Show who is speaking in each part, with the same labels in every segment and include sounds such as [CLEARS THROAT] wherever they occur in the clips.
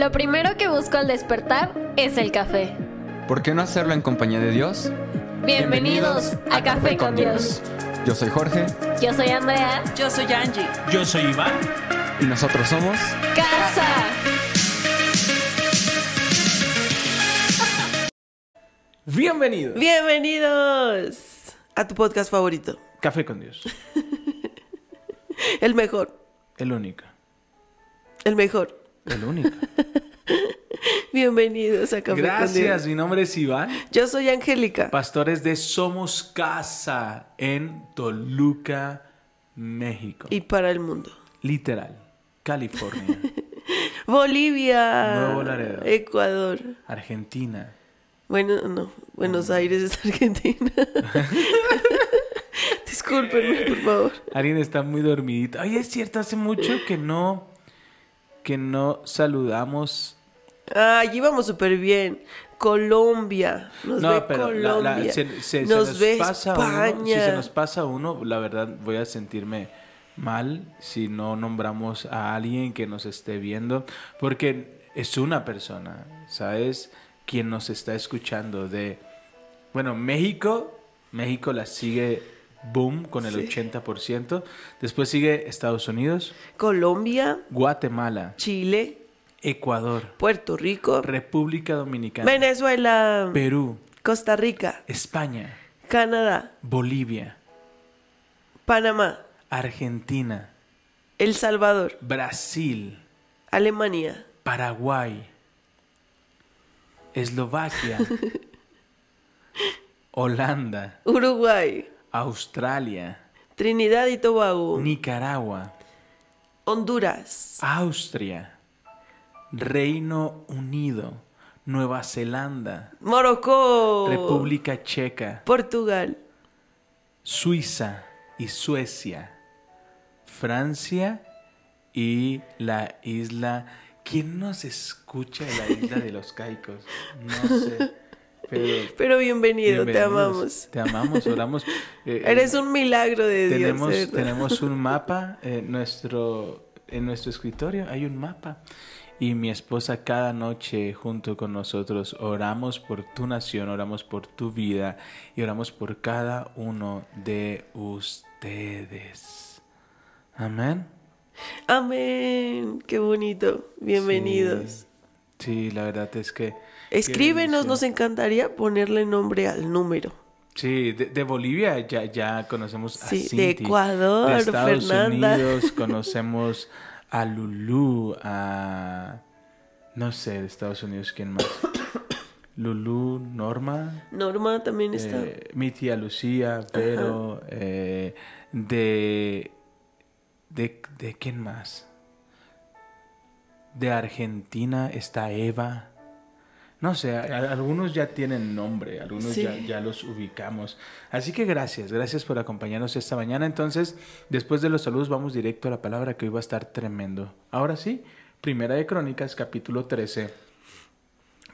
Speaker 1: Lo primero que busco al despertar es el café.
Speaker 2: ¿Por qué no hacerlo en compañía de Dios?
Speaker 1: Bienvenidos, a, Café con Dios.
Speaker 2: Yo soy Jorge
Speaker 1: Yo soy Andrea.
Speaker 3: Yo soy Angie.
Speaker 4: Yo soy Iván.
Speaker 2: y nosotros somos...
Speaker 1: Casa.
Speaker 4: Bienvenidos.
Speaker 3: Bienvenidos a tu podcast favorito.
Speaker 4: Café con Dios. [LAUGHS]
Speaker 3: El mejor.
Speaker 4: El único.
Speaker 3: El mejor.
Speaker 4: El único. [LAUGHS]
Speaker 3: Bienvenidos a Café
Speaker 4: Gracias. Mi nombre es Iván.
Speaker 3: Yo soy Angélica.
Speaker 4: Pastores de Somos Casa en Toluca, México.
Speaker 3: Y para el mundo.
Speaker 4: Literal. California. [LAUGHS]
Speaker 3: Bolivia.
Speaker 4: Nuevo Laredo.
Speaker 3: Ecuador.
Speaker 4: Argentina.
Speaker 3: Bueno, no. Buenos Aires es Argentina. [LAUGHS] Discúlpenme, por favor.
Speaker 4: Alguien está muy dormidito. Ay, es cierto, hace mucho que no. Que no saludamos.
Speaker 3: Ay, íbamos súper bien. Colombia. Nos ve
Speaker 4: pero la- la-
Speaker 3: Colombia.
Speaker 4: se, se- se
Speaker 3: nos,
Speaker 4: nos
Speaker 3: ve
Speaker 4: pasa
Speaker 3: España.
Speaker 4: uno. Si se nos pasa uno, la verdad voy a sentirme mal si no nombramos a alguien que nos esté viendo, porque es una persona, ¿sabes? Quien nos está escuchando de, bueno, México, México la sigue boom con el
Speaker 3: Sí.
Speaker 4: 80%, después sigue Estados Unidos,
Speaker 3: Colombia,
Speaker 4: Guatemala,
Speaker 3: Chile,
Speaker 4: Ecuador,
Speaker 3: Puerto Rico,
Speaker 4: República Dominicana,
Speaker 3: Venezuela,
Speaker 4: Perú,
Speaker 3: Costa Rica,
Speaker 4: España,
Speaker 3: Canadá,
Speaker 4: Bolivia,
Speaker 3: Panamá,
Speaker 4: Argentina,
Speaker 3: El Salvador,
Speaker 4: Brasil,
Speaker 3: Alemania,
Speaker 4: Paraguay, Eslovaquia, [LAUGHS] Holanda,
Speaker 3: Uruguay,
Speaker 4: Australia,
Speaker 3: Trinidad y Tobago,
Speaker 4: Nicaragua,
Speaker 3: Honduras,
Speaker 4: Austria, Reino Unido, Nueva Zelanda,
Speaker 3: Morocco,
Speaker 4: República Checa,
Speaker 3: Portugal,
Speaker 4: Suiza y Suecia, Francia y la isla. ¿Quién nos escucha en la isla de los Caicos? No sé. [LAUGHS] Pero
Speaker 3: pero bienvenido, te amamos.
Speaker 4: Te amamos, oramos. [LAUGHS] Eh,
Speaker 3: Eres un milagro de Dios.
Speaker 4: tenemos,
Speaker 3: verdad.
Speaker 4: tenemos un [LAUGHS] mapa en nuestro, en nuestro escritorio, hay un mapa. Y mi esposa cada noche junto con nosotros oramos por tu nación, oramos por tu vida y oramos por cada uno de ustedes. Amén.
Speaker 3: Amén, qué bonito. Bienvenidos.
Speaker 4: Sí, sí, la verdad es que...
Speaker 3: Escríbenos, nos encantaría ponerle nombre al número.
Speaker 4: Sí, de, de Bolivia ya, ya conocemos a
Speaker 3: Sí, de. Ecuador,
Speaker 4: de Estados
Speaker 3: Fernanda.
Speaker 4: Unidos [LAUGHS] conocemos a Lulú, a... No sé, de Estados Unidos, ¿quién más? [COUGHS] Lulú, Norma,
Speaker 3: Norma también está.
Speaker 4: eh, mi tía Lucía, Vero, eh, de, de... ¿De quién más? De Argentina está Eva. No sé, a- algunos ya tienen nombre, algunos
Speaker 3: Sí.
Speaker 4: ya, ya los ubicamos. Así que gracias, gracias por acompañarnos esta mañana. Entonces, después de los saludos, vamos directo a la palabra que hoy va a estar tremendo. Ahora sí, Primera de Crónicas, capítulo 13,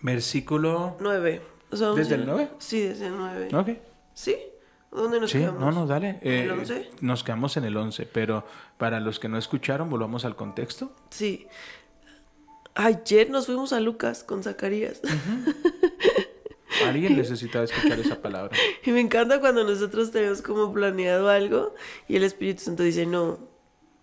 Speaker 4: versículo...
Speaker 3: Nueve. O sea,
Speaker 4: ¿Desde
Speaker 3: once.
Speaker 4: el nueve?
Speaker 3: Sí, desde el nueve.
Speaker 4: Ok.
Speaker 3: ¿Sí? ¿Dónde nos
Speaker 4: Sí,
Speaker 3: quedamos?
Speaker 4: no, no, dale.
Speaker 3: ¿El
Speaker 4: Eh,
Speaker 3: once?
Speaker 4: nos quedamos en el 11, pero para los que no escucharon, volvamos al contexto.
Speaker 3: Sí. Ayer nos fuimos a Lucas con Zacarías.
Speaker 4: Alguien necesitaba escuchar esa palabra. [LAUGHS]
Speaker 3: y me encanta cuando nosotros tenemos como planeado algo y el Espíritu Santo dice, no,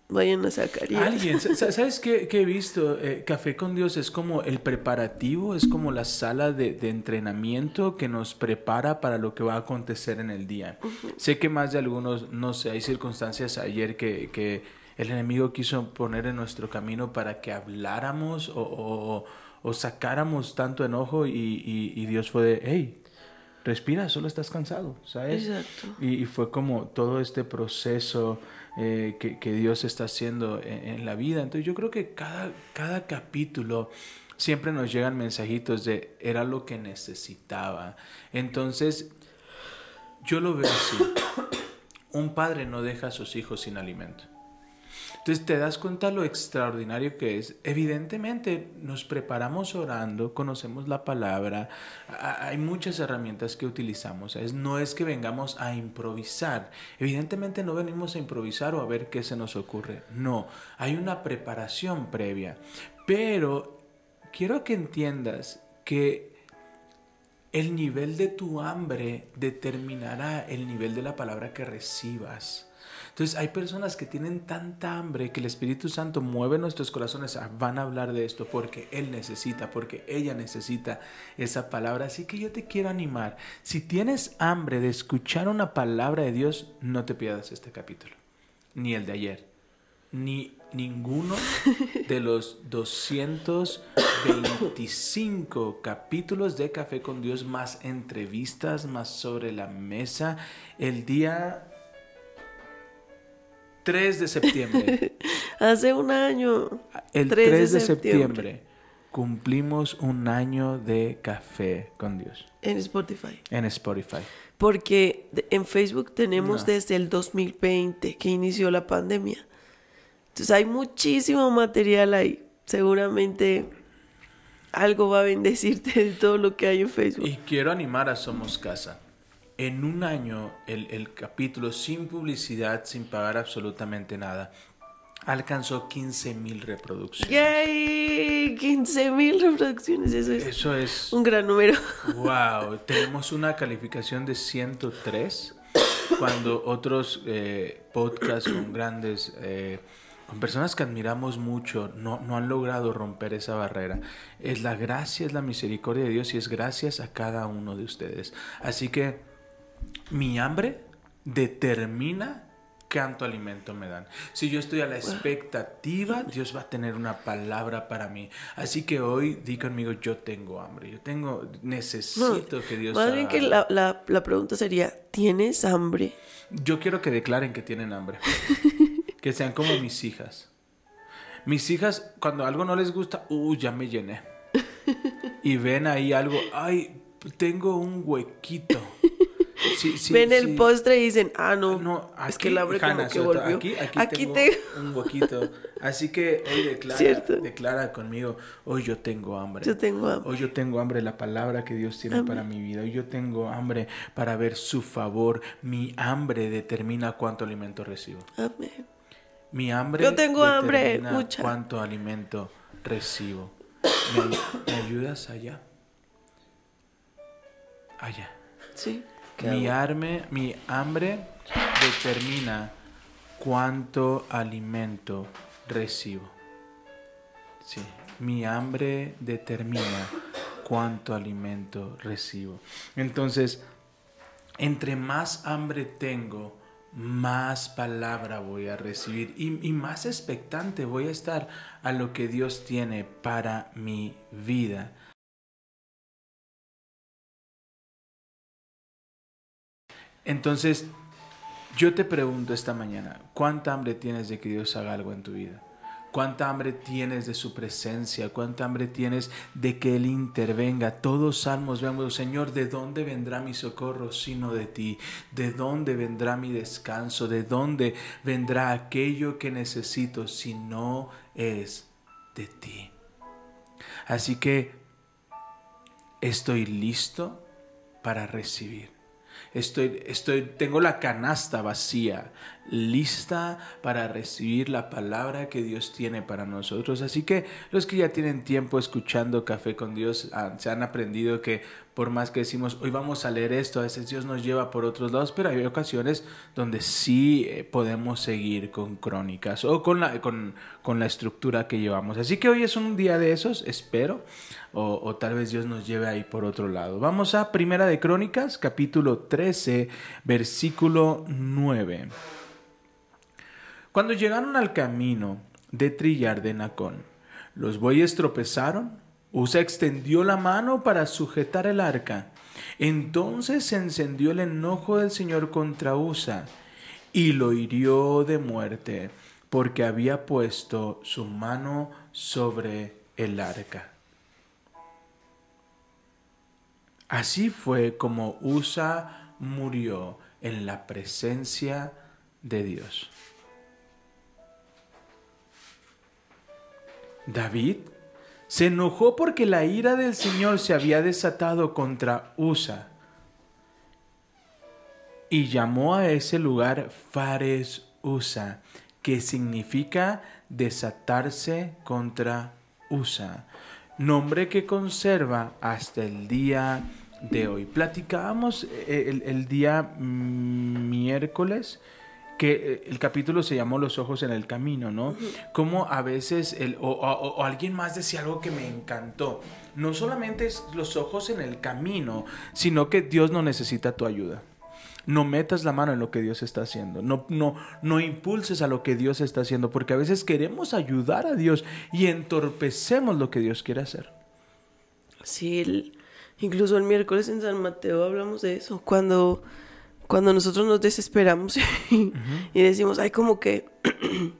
Speaker 3: vayan a Zacarías.
Speaker 4: Alguien, sa- [LAUGHS] sa- ¿sabes qué, qué he visto? Eh, Café con Dios es como el preparativo, es como la sala de, de entrenamiento que nos prepara para lo que va a acontecer en el día. Sé que más de algunos, no sé, hay circunstancias ayer que, que el enemigo quiso poner en nuestro camino para que habláramos o, o- o sacáramos tanto enojo y, y- y Dios fue de, hey, respira, solo estás cansado, ¿sabes?
Speaker 3: Exacto.
Speaker 4: Y, y fue como todo este proceso eh, que, que Dios está haciendo en, en la vida. Entonces yo creo que cada, cada capítulo siempre nos llegan mensajitos de era lo que necesitaba. Entonces yo lo veo así. Un padre no deja a sus hijos sin alimento. Entonces te das cuenta lo extraordinario que es. Evidentemente nos preparamos orando, conocemos la palabra, hay muchas herramientas que utilizamos. Es, no es que vengamos a improvisar. Evidentemente no venimos a improvisar o a ver qué se nos ocurre. No, hay una preparación previa. Pero quiero que entiendas que el nivel de tu hambre determinará el nivel de la palabra que recibas. Entonces hay personas que tienen tanta hambre que el Espíritu Santo mueve nuestros corazones, van a hablar de esto porque Él necesita, porque ella necesita esa palabra. Así que yo te quiero animar, si tienes hambre de escuchar una palabra de Dios, no te pierdas este capítulo, ni el de ayer, ni ninguno de los 225 capítulos de Café con Dios, más entrevistas, más sobre la mesa, el día 3 de septiembre. [LAUGHS]
Speaker 3: Hace un año.
Speaker 4: El
Speaker 3: 3
Speaker 4: 3
Speaker 3: de
Speaker 4: de
Speaker 3: septiembre.
Speaker 4: septiembre cumplimos un año de Café con Dios
Speaker 3: En Spotify.
Speaker 4: en Spotify.
Speaker 3: Porque en Facebook tenemos
Speaker 4: No.
Speaker 3: desde el 2020 que inició la pandemia. Entonces hay muchísimo material ahí. Seguramente algo va a bendecirte de todo lo que hay en Facebook.
Speaker 4: Y quiero animar a Somos Casa. En un año, el, el capítulo sin publicidad, sin pagar absolutamente nada, alcanzó 15 mil reproducciones.
Speaker 3: ¡Yay! 15 mil reproducciones. Eso es
Speaker 4: Eso es,
Speaker 3: un gran número. [LAUGHS]
Speaker 4: wow, tenemos una calificación de 103, cuando otros eh, podcasts con grandes, eh, con personas que admiramos mucho, no, no han logrado romper esa barrera. Es la gracia, es la misericordia de Dios y es gracias a cada uno de ustedes. Así que mi hambre determina cuánto alimento me dan. Si yo estoy a la expectativa, Dios va a tener una palabra para mí. Así que hoy di conmigo, yo tengo hambre, yo tengo, necesito que Dios
Speaker 3: Más bien que la, la, la pregunta sería, ¿tienes hambre?
Speaker 4: Yo quiero que declaren que tienen hambre. [LAUGHS] que sean como mis hijas. Mis hijas, cuando algo no les gusta, uy, ya me llené. [LAUGHS] Y ven ahí algo, ay, tengo un huequito. [LAUGHS] Sí, sí,
Speaker 3: Ven el postre y dicen, ah, no,
Speaker 4: No,
Speaker 3: es
Speaker 4: aquí,
Speaker 3: que el hambre
Speaker 4: Hanna,
Speaker 3: como que volvió.
Speaker 4: Aquí, aquí,
Speaker 3: Aquí
Speaker 4: tengo
Speaker 3: tengo- [LAUGHS]
Speaker 4: un huequito. Así que hoy declara,
Speaker 3: Cierto.
Speaker 4: declara conmigo, hoy yo tengo hambre.
Speaker 3: Yo tengo hambre.
Speaker 4: Hoy yo tengo hambre la palabra que Dios tiene para mi vida. Hoy yo tengo hambre para ver su favor. Mi hambre determina cuánto alimento recibo.
Speaker 3: Amén.
Speaker 4: Mi hambre
Speaker 3: Yo tengo hambre, mucha.
Speaker 4: cuánto alimento recibo. ¿Me, me ayudas allá? Allá.
Speaker 3: Sí. ¿Qué
Speaker 4: Mi, arme, mi hambre determina cuánto alimento recibo. Sí, mi hambre determina cuánto alimento recibo. Entonces, entre más hambre tengo, más palabra voy a recibir y, y más expectante voy a estar a lo que Dios tiene para mi vida. Entonces, yo te pregunto esta mañana, ¿cuánta hambre tienes de que Dios haga algo en tu vida? ¿Cuánta hambre tienes de su presencia? ¿Cuánta hambre tienes de que Él intervenga? Todos salmos vemos, Señor, ¿de dónde vendrá mi socorro sino de ti? ¿De dónde vendrá mi descanso? ¿De dónde vendrá aquello que necesito si no es de ti? Así que estoy listo para recibir. Estoy, estoy, tengo la canasta vacía, lista para recibir la palabra que Dios tiene para nosotros. Así que los que ya tienen tiempo escuchando Café con Dios ah, se han aprendido que por más que decimos hoy vamos a leer esto, a veces Dios nos lleva por otros lados, pero hay ocasiones donde sí eh, podemos seguir con crónicas o con la, con, con la estructura que llevamos. Así que hoy es un día de esos, espero, o, o tal vez Dios nos lleve ahí por otro lado. Vamos a Primera de Crónicas, capítulo 13, versículo 9. Cuando llegaron al camino de trillar de Nacón, los bueyes tropezaron. Usa extendió la mano para sujetar el arca. Entonces se encendió el enojo del Señor contra Usa y lo hirió de muerte porque había puesto su mano sobre el arca. Así fue como Usa murió en la presencia de Dios. David se enojó porque la ira del Señor se había desatado contra Usa y llamó a ese lugar Fares Usa, que significa desatarse contra Usa. nombre que conserva hasta el día de hoy. Platicábamos eh, el, el día miércoles que eh, el capítulo se llamó Los ojos en el camino, ¿no? Como a veces, el, o, o- o alguien más decía algo que me encantó. No solamente es los ojos en el camino, sino que Dios no necesita tu ayuda. No metas la mano en lo que Dios está haciendo. No, no, no impulses a lo que Dios está haciendo, porque a veces queremos ayudar a Dios y entorpecemos lo que Dios quiere hacer.
Speaker 3: Sí, el- incluso el miércoles en San Mateo hablamos de eso, cuando, cuando nosotros nos desesperamos [LAUGHS] y, y decimos, ay, como que [CLEARS THROAT]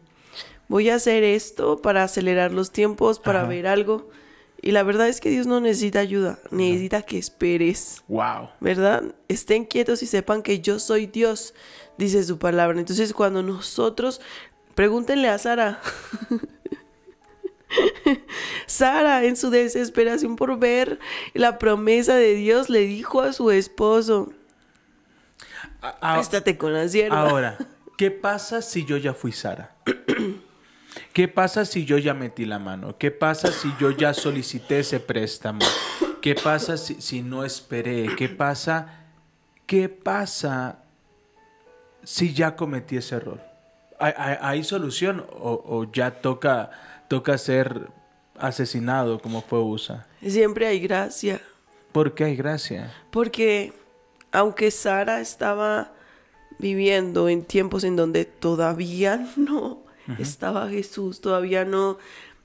Speaker 3: voy a hacer esto para acelerar los tiempos, para
Speaker 4: Ajá.
Speaker 3: ver algo. Y la verdad es que Dios no necesita ayuda, necesita que esperes,
Speaker 4: Wow.
Speaker 3: ¿verdad? Estén quietos y sepan que yo soy Dios, dice su palabra. Entonces cuando nosotros, pregúntenle a Sara, [LAUGHS] Sara, en su desesperación por ver la promesa de Dios, le dijo a su esposo,
Speaker 4: A-
Speaker 3: con la sierva.
Speaker 4: Ahora, ¿qué pasa si yo ya fui Sara? ¿Qué pasa si yo ya metí la mano? ¿Qué pasa si yo ya solicité ese préstamo? ¿Qué pasa si, si no esperé? ¿Qué pasa? ¿Qué pasa si ya cometí ese error? ¿Hay, hay- hay solución o, o ya toca, toca ser asesinado como fue USA?
Speaker 3: Siempre hay gracia,
Speaker 4: ¿Por qué hay gracia?
Speaker 3: porque aunque Sara estaba viviendo en tiempos en donde todavía [LAUGHS] no estaba Jesús, todavía no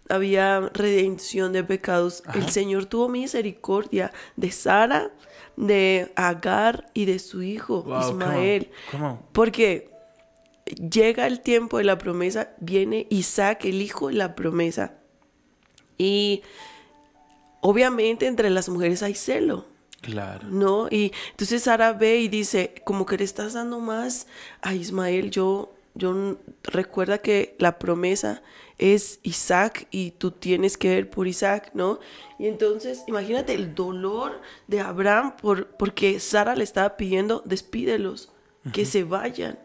Speaker 3: había redención de pecados, el Señor tuvo misericordia de Sara, de Agar y de su hijo
Speaker 4: Wow, come on,
Speaker 3: Ismael.
Speaker 4: come on.
Speaker 3: Porque llega el tiempo de la promesa, viene Isaac, el hijo de la promesa. Y obviamente entre las mujeres hay celo,
Speaker 4: Claro.
Speaker 3: ¿no? Y entonces Sara ve y dice, como que le estás dando más a Ismael, yo, yo recuerda que la promesa es Isaac y tú tienes que ver por Isaac, ¿no? Y entonces imagínate el dolor de Abraham por, porque Sara le estaba pidiendo, despídelos, que se vayan.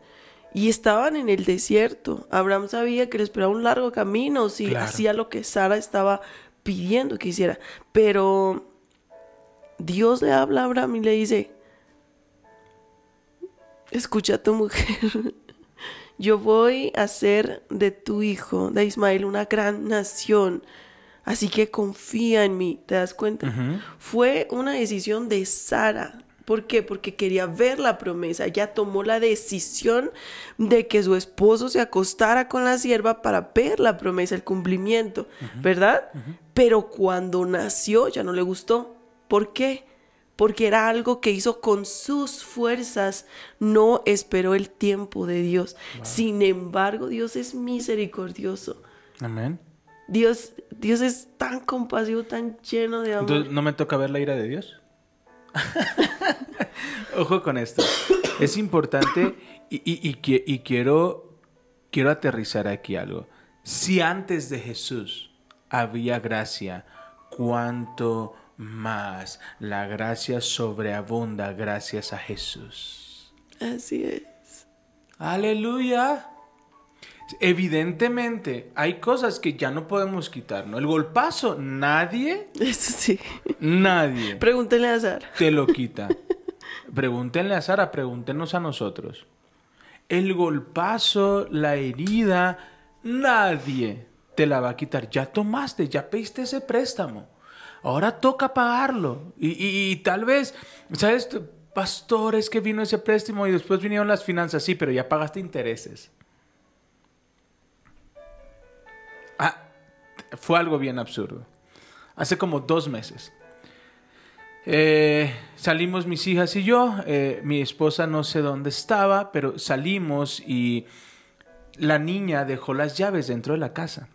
Speaker 3: Y estaban en el desierto. Abraham sabía que le esperaba un largo camino si
Speaker 4: Claro.
Speaker 3: hacía lo que Sara estaba pidiendo que hiciera. Pero Dios le habla a Abraham y le dice, escucha a tu mujer, [LAUGHS] yo voy a hacer de tu hijo, de Ismael, una gran nación, así que confía en mí, ¿te das cuenta? Fue una decisión de Sara. ¿Por qué? Porque quería ver la promesa. Ella tomó la decisión de que su esposo se acostara con la sierva para ver la promesa, el cumplimiento, ¿verdad? Pero cuando nació ya no le gustó. ¿Por qué? Porque era algo que hizo con sus fuerzas, no esperó el tiempo de Dios. Sin embargo, Dios es misericordioso.
Speaker 4: Amén.
Speaker 3: Dios, Dios es tan compasivo, tan lleno de amor.
Speaker 4: Entonces, ¿no me toca ver la ira de Dios? [LAUGHS] Ojo con esto. Es importante y, y- y qui- y quiero, quiero aterrizar aquí algo. Si antes de Jesús había gracia, ¿cuánto más la gracia sobreabunda gracias a Jesús?
Speaker 3: Así es.
Speaker 4: Aleluya. Evidentemente, hay cosas que ya no podemos quitar, ¿no? El golpazo, nadie,
Speaker 3: Eso sí.
Speaker 4: nadie
Speaker 3: Pregúntenle a Sara.
Speaker 4: te lo quita. Pregúntenle a Sara, pregúntenos a nosotros. El golpazo, la herida, nadie te la va a quitar. Ya tomaste, ya pediste ese préstamo. Ahora toca pagarlo. Y, y- tal vez, ¿sabes? Pastor, es que vino ese préstamo y después vinieron las finanzas. Sí, pero ya pagaste intereses. Ah, fue algo bien absurdo. Hace como dos meses. Eh, salimos mis hijas y yo. eh, mi esposa no sé dónde estaba, pero salimos y la niña dejó las llaves dentro de la casa.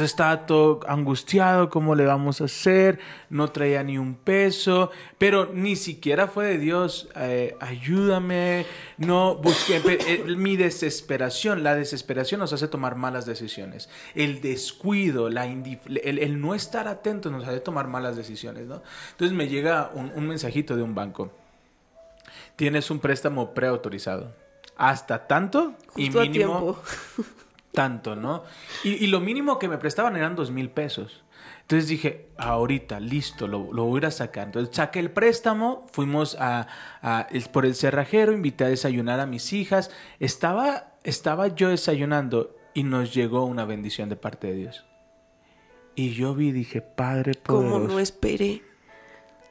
Speaker 4: Entonces estaba todo angustiado, ¿cómo le vamos a hacer? No traía ni un peso, pero ni siquiera fue de Dios, eh, ayúdame, no busqué, eh, mi desesperación, la desesperación nos hace tomar malas decisiones, el descuido, la el, el no estar atentos nos hace tomar malas decisiones, ¿no? Entonces me llega un, un mensajito de un banco, tienes un préstamo preautorizado, hasta tanto y
Speaker 3: Justo a
Speaker 4: mínimo
Speaker 3: tiempo.
Speaker 4: Tanto, ¿no? Y, y lo mínimo que me prestaban eran dos mil pesos. Entonces dije, ahorita, listo, lo, lo, voy a ir a sacar. Entonces saqué el préstamo, fuimos a, a, por el cerrajero, invité a desayunar a mis hijas. Estaba, estaba yo desayunando y nos llegó una bendición de parte de Dios. Y yo vi y dije, Padre poderoso.
Speaker 3: ¿Cómo no esperé?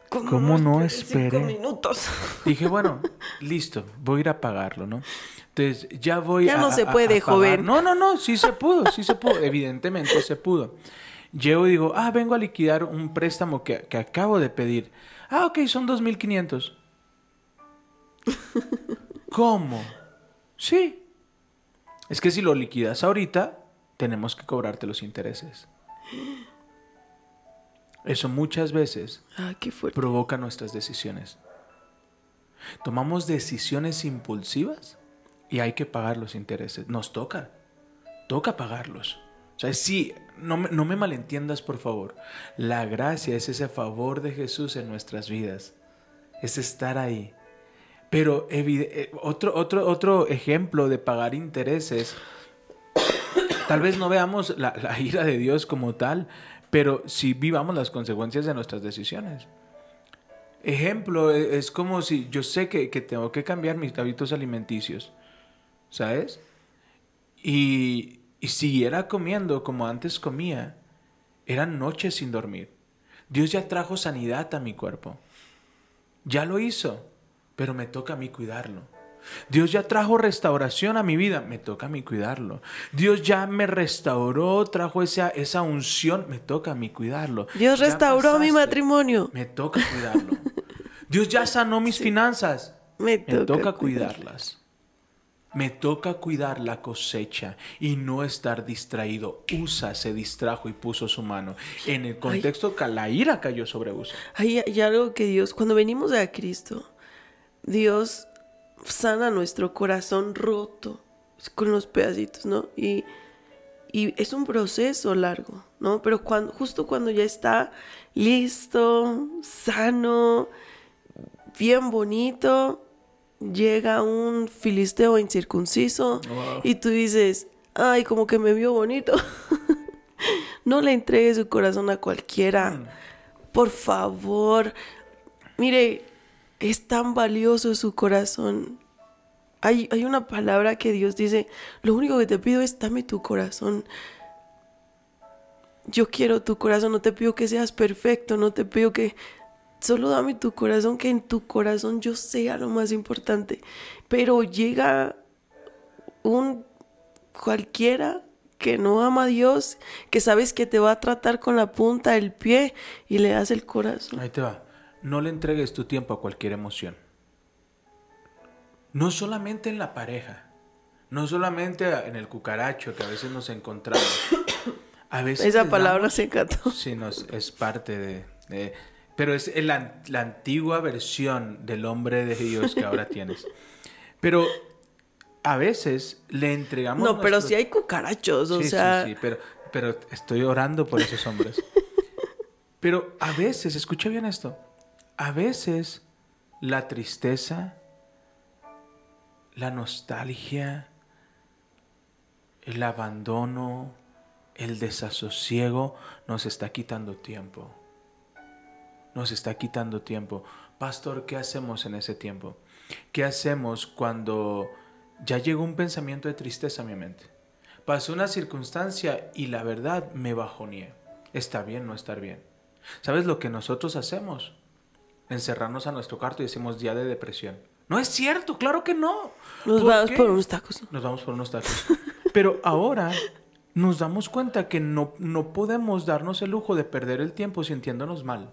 Speaker 4: ¿Cómo, ¿Cómo no esperé?
Speaker 3: Cinco minutos. [LAUGHS]
Speaker 4: Dije, bueno, listo, voy a ir a pagarlo, ¿no? Entonces, ya voy
Speaker 3: ya
Speaker 4: a.
Speaker 3: Ya no se puede,
Speaker 4: a
Speaker 3: joven.
Speaker 4: No, no, no, sí se pudo, sí se pudo. Evidentemente se pudo. Llego y digo, ah, vengo a liquidar un préstamo que, que acabo de pedir. Ah, ok, son 2.500. [LAUGHS] ¿Cómo? Sí. Es que si lo liquidas ahorita, tenemos que cobrarte los intereses. Eso muchas veces
Speaker 3: ah, qué
Speaker 4: provoca nuestras decisiones. Tomamos decisiones impulsivas y hay que pagar los intereses. Nos toca. Toca pagarlos. O sea, sí, no me, no me malentiendas por favor. La gracia es ese favor de Jesús en nuestras vidas. Es estar ahí. Pero otro, otro, otro ejemplo de pagar intereses, [COUGHS] tal vez no veamos la, la ira de Dios como tal, pero sí vivamos las consecuencias de nuestras decisiones. Ejemplo, es como si yo sé que, que tengo que cambiar mis hábitos alimenticios, ¿sabes? Y, y siguiera comiendo como antes comía, eran noches sin dormir. Dios ya trajo sanidad a mi cuerpo. Ya lo hizo, pero me toca a mí cuidarlo. Dios ya trajo restauración a mi vida, me toca a mí cuidarlo. Dios ya me restauró, trajo esa, esa unción, me toca a mí cuidarlo.
Speaker 3: Dios
Speaker 4: Ya
Speaker 3: restauró
Speaker 4: pasaste,
Speaker 3: mi matrimonio.
Speaker 4: Me toca cuidarlo. Dios ya sanó mis finanzas,
Speaker 3: Me
Speaker 4: me
Speaker 3: toca
Speaker 4: toca
Speaker 3: cuidar.
Speaker 4: cuidarlas. Me toca cuidar la cosecha y no estar distraído. Usa se distrajo y puso su mano. En el contexto que la ira cayó sobre Usa.
Speaker 3: Hay, hay algo que Dios, cuando venimos a Cristo, Dios sana nuestro corazón roto con los pedacitos, ¿no? Y, y es un proceso largo, ¿no? Pero cuando, justo cuando ya está listo, sano, bien bonito, llega un filisteo incircunciso
Speaker 4: Wow.
Speaker 3: y tú dices, ay, como que me vio bonito. [LAUGHS] no le entregue su corazón a cualquiera. Por favor, mire, es tan valioso su corazón. Hay, hay una palabra que Dios dice, lo único que te pido es dame tu corazón. Yo quiero tu corazón, no te pido que seas perfecto, no te pido que... Solo dame tu corazón, que en tu corazón yo sea lo más importante. Pero llega un cualquiera que no ama a Dios, que sabes que te va a tratar con la punta del pie y le das el corazón.
Speaker 4: Ahí te va. No le entregues tu tiempo a cualquier emoción. No solamente en la pareja. No solamente en el cucaracho que a veces nos encontramos. A veces
Speaker 3: Esa palabra
Speaker 4: damos-
Speaker 3: se encantó.
Speaker 4: Sí, nos, es parte de, de- Pero es el la antigua versión del hombre de Dios que ahora tienes. Pero a veces le entregamos...
Speaker 3: No, pero si hay cucarachos, o
Speaker 4: Sí, sí,
Speaker 3: sea,
Speaker 4: sí, pero, pero estoy orando por esos hombres. pero a veces, escucha bien esto, a veces la tristeza, la nostalgia, el abandono, el desasosiego nos está quitando tiempo. Nos está quitando tiempo. Pastor, ¿qué hacemos en ese tiempo? ¿Qué hacemos cuando ya llegó un pensamiento de tristeza a mi mente? Pasó una circunstancia y la verdad me bajoneé. Está bien no estar bien. ¿Sabes lo que nosotros hacemos? Encerrarnos a nuestro cuarto y decimos día de depresión. No es cierto, claro que no.
Speaker 3: nos
Speaker 4: ¿Por
Speaker 3: vamos
Speaker 4: qué?
Speaker 3: por unos tacos.
Speaker 4: Nos vamos por unos tacos. Pero ahora nos damos cuenta que no, no podemos darnos el lujo de perder el tiempo sintiéndonos mal.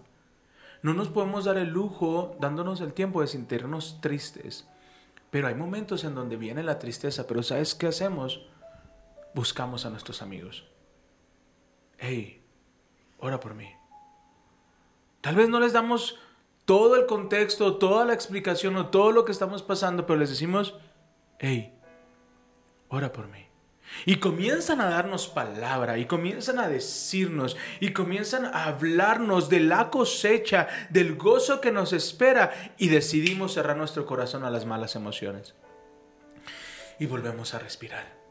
Speaker 4: No nos podemos dar el lujo dándonos el tiempo de sentirnos tristes. Pero hay momentos en donde viene la tristeza, pero ¿sabes qué hacemos? Buscamos a nuestros amigos. Hey, ora por mí. Tal vez no les damos todo el contexto, toda la explicación o todo lo que estamos pasando, pero les decimos, hey, ora por mí. Y comienzan a darnos palabra, y comienzan a decirnos, y comienzan a hablarnos de la cosecha, del gozo que nos espera, y decidimos cerrar nuestro corazón a las malas emociones. Y volvemos a respirar.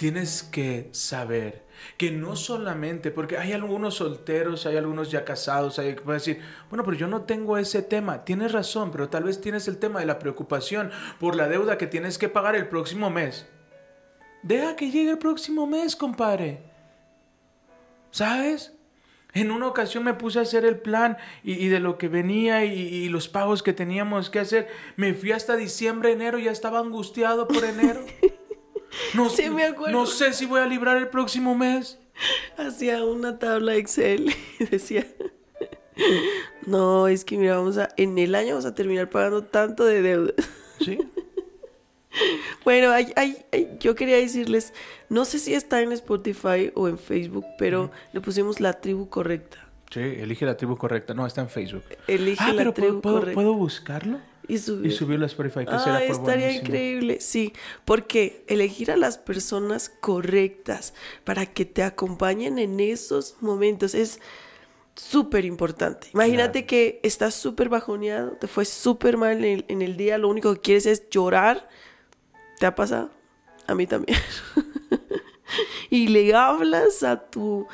Speaker 4: Tienes que saber que no solamente, porque hay algunos solteros, hay algunos ya casados, hay que decir, bueno, pero yo no tengo ese tema. Tienes razón, pero tal vez tienes el tema de la preocupación por la deuda que tienes que pagar el próximo mes. Deja que llegue el próximo mes, compadre. ¿Sabes? En una ocasión me puse a hacer el plan y, de lo que venía y, los pagos que teníamos que hacer. Me fui hasta diciembre, enero, ya estaba angustiado por enero. [LAUGHS] No,
Speaker 3: Sí, me acuerdo.
Speaker 4: no sé si voy a librar el próximo mes.
Speaker 3: Hacía una tabla Excel y decía, no, es que mira, vamos a, en el año vamos a terminar pagando tanto de deuda.
Speaker 4: ¿Sí?
Speaker 3: Bueno, hay, hay- hay- yo quería decirles, no sé si está en Spotify o en Facebook, pero le pusimos la tribu correcta.
Speaker 4: Sí, elige la tribu correcta. No, está en Facebook.
Speaker 3: Elige
Speaker 4: ah,
Speaker 3: la
Speaker 4: pero
Speaker 3: tribu
Speaker 4: ¿puedo, puedo,
Speaker 3: correcta.
Speaker 4: ¿puedo buscarlo?
Speaker 3: Y subir.
Speaker 4: Y subirlo a Spotify, que
Speaker 3: Ah, estaría
Speaker 4: buenísimo.
Speaker 3: increíble, sí, porque elegir a las personas correctas para que te acompañen en esos momentos es súper importante. Imagínate
Speaker 4: Claro.
Speaker 3: que estás súper bajoneado, te fue súper mal en el, en el día, lo único que quieres es llorar. ¿Te ha pasado? A mí también. [LAUGHS] y le hablas a tu,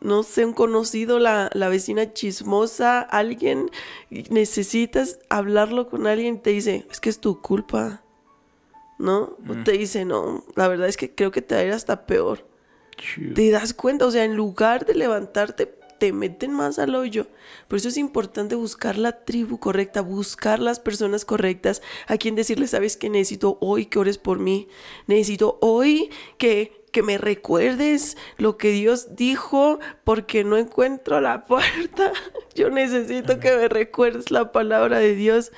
Speaker 3: no sé, un conocido, la, la vecina chismosa, alguien, y necesitas hablarlo con alguien, te dice, es que es tu culpa, ¿no? O te dice, no, la verdad es que creo que te va a ir hasta peor. Te das cuenta, o sea, en lugar de levantarte, te meten más al hoyo. Por eso es importante buscar la tribu correcta, buscar las personas correctas, a quien decirle, sabes que necesito hoy que ores por mí, necesito hoy que, que me recuerdes lo que Dios dijo porque no encuentro la [LAUGHS] puerta. Yo necesito que me recuerdes la palabra de Dios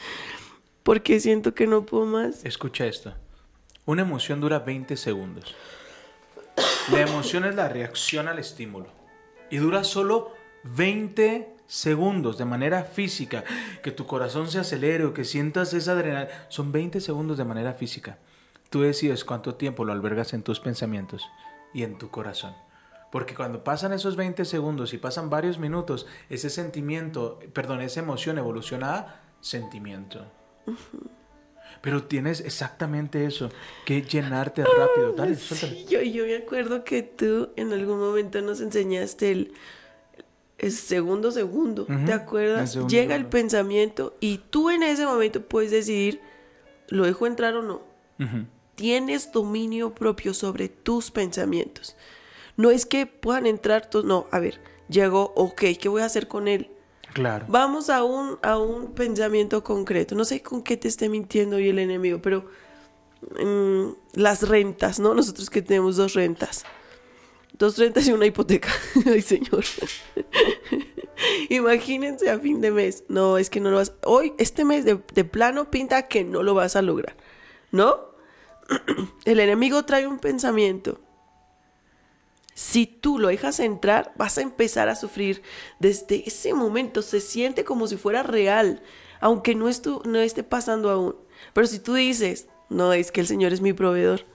Speaker 3: porque siento que no puedo más.
Speaker 4: Escucha esto. Una emoción dura 20 segundos. La emoción es la reacción al estímulo. Y dura solo 20 segundos de manera física. Que tu corazón se acelere o que sientas esa adrenalina. Son 20 segundos de manera física. Tú decides cuánto tiempo lo albergas en tus pensamientos y en tu corazón. Porque cuando pasan esos 20 segundos y pasan varios minutos, ese sentimiento, perdón, esa emoción evoluciona a sentimiento. Pero tienes exactamente eso, que llenarte rápido. Dale, suéltale.
Speaker 3: Sí, yo, yo me acuerdo que tú en algún momento nos enseñaste el, el segundo segundo, ¿te acuerdas? Llega el pensamiento y tú en ese momento puedes decidir, ¿lo dejo entrar o no?
Speaker 4: Ujú.
Speaker 3: Tienes dominio propio sobre tus pensamientos. No es que puedan entrar todos, no, a ver, llegó, ok, ¿qué voy a hacer con él?
Speaker 4: Claro.
Speaker 3: Vamos a un, a un pensamiento concreto. No sé con qué te esté mintiendo hoy el enemigo, pero mm, las rentas, ¿no? Nosotros que tenemos dos rentas. Dos rentas y una hipoteca. [LAUGHS] Ay, señor. [LAUGHS] Imagínense a fin de mes. No, es que no lo vas. Hoy, este mes de, de plano pinta que no lo vas a lograr. ¿No? [CLEARS THROAT] el enemigo trae un pensamiento. Si tú lo dejas entrar, vas a empezar a sufrir. Desde ese momento se siente como si fuera real, aunque no, estu- no esté pasando aún. Pero si tú dices, no, es que el Señor es mi proveedor.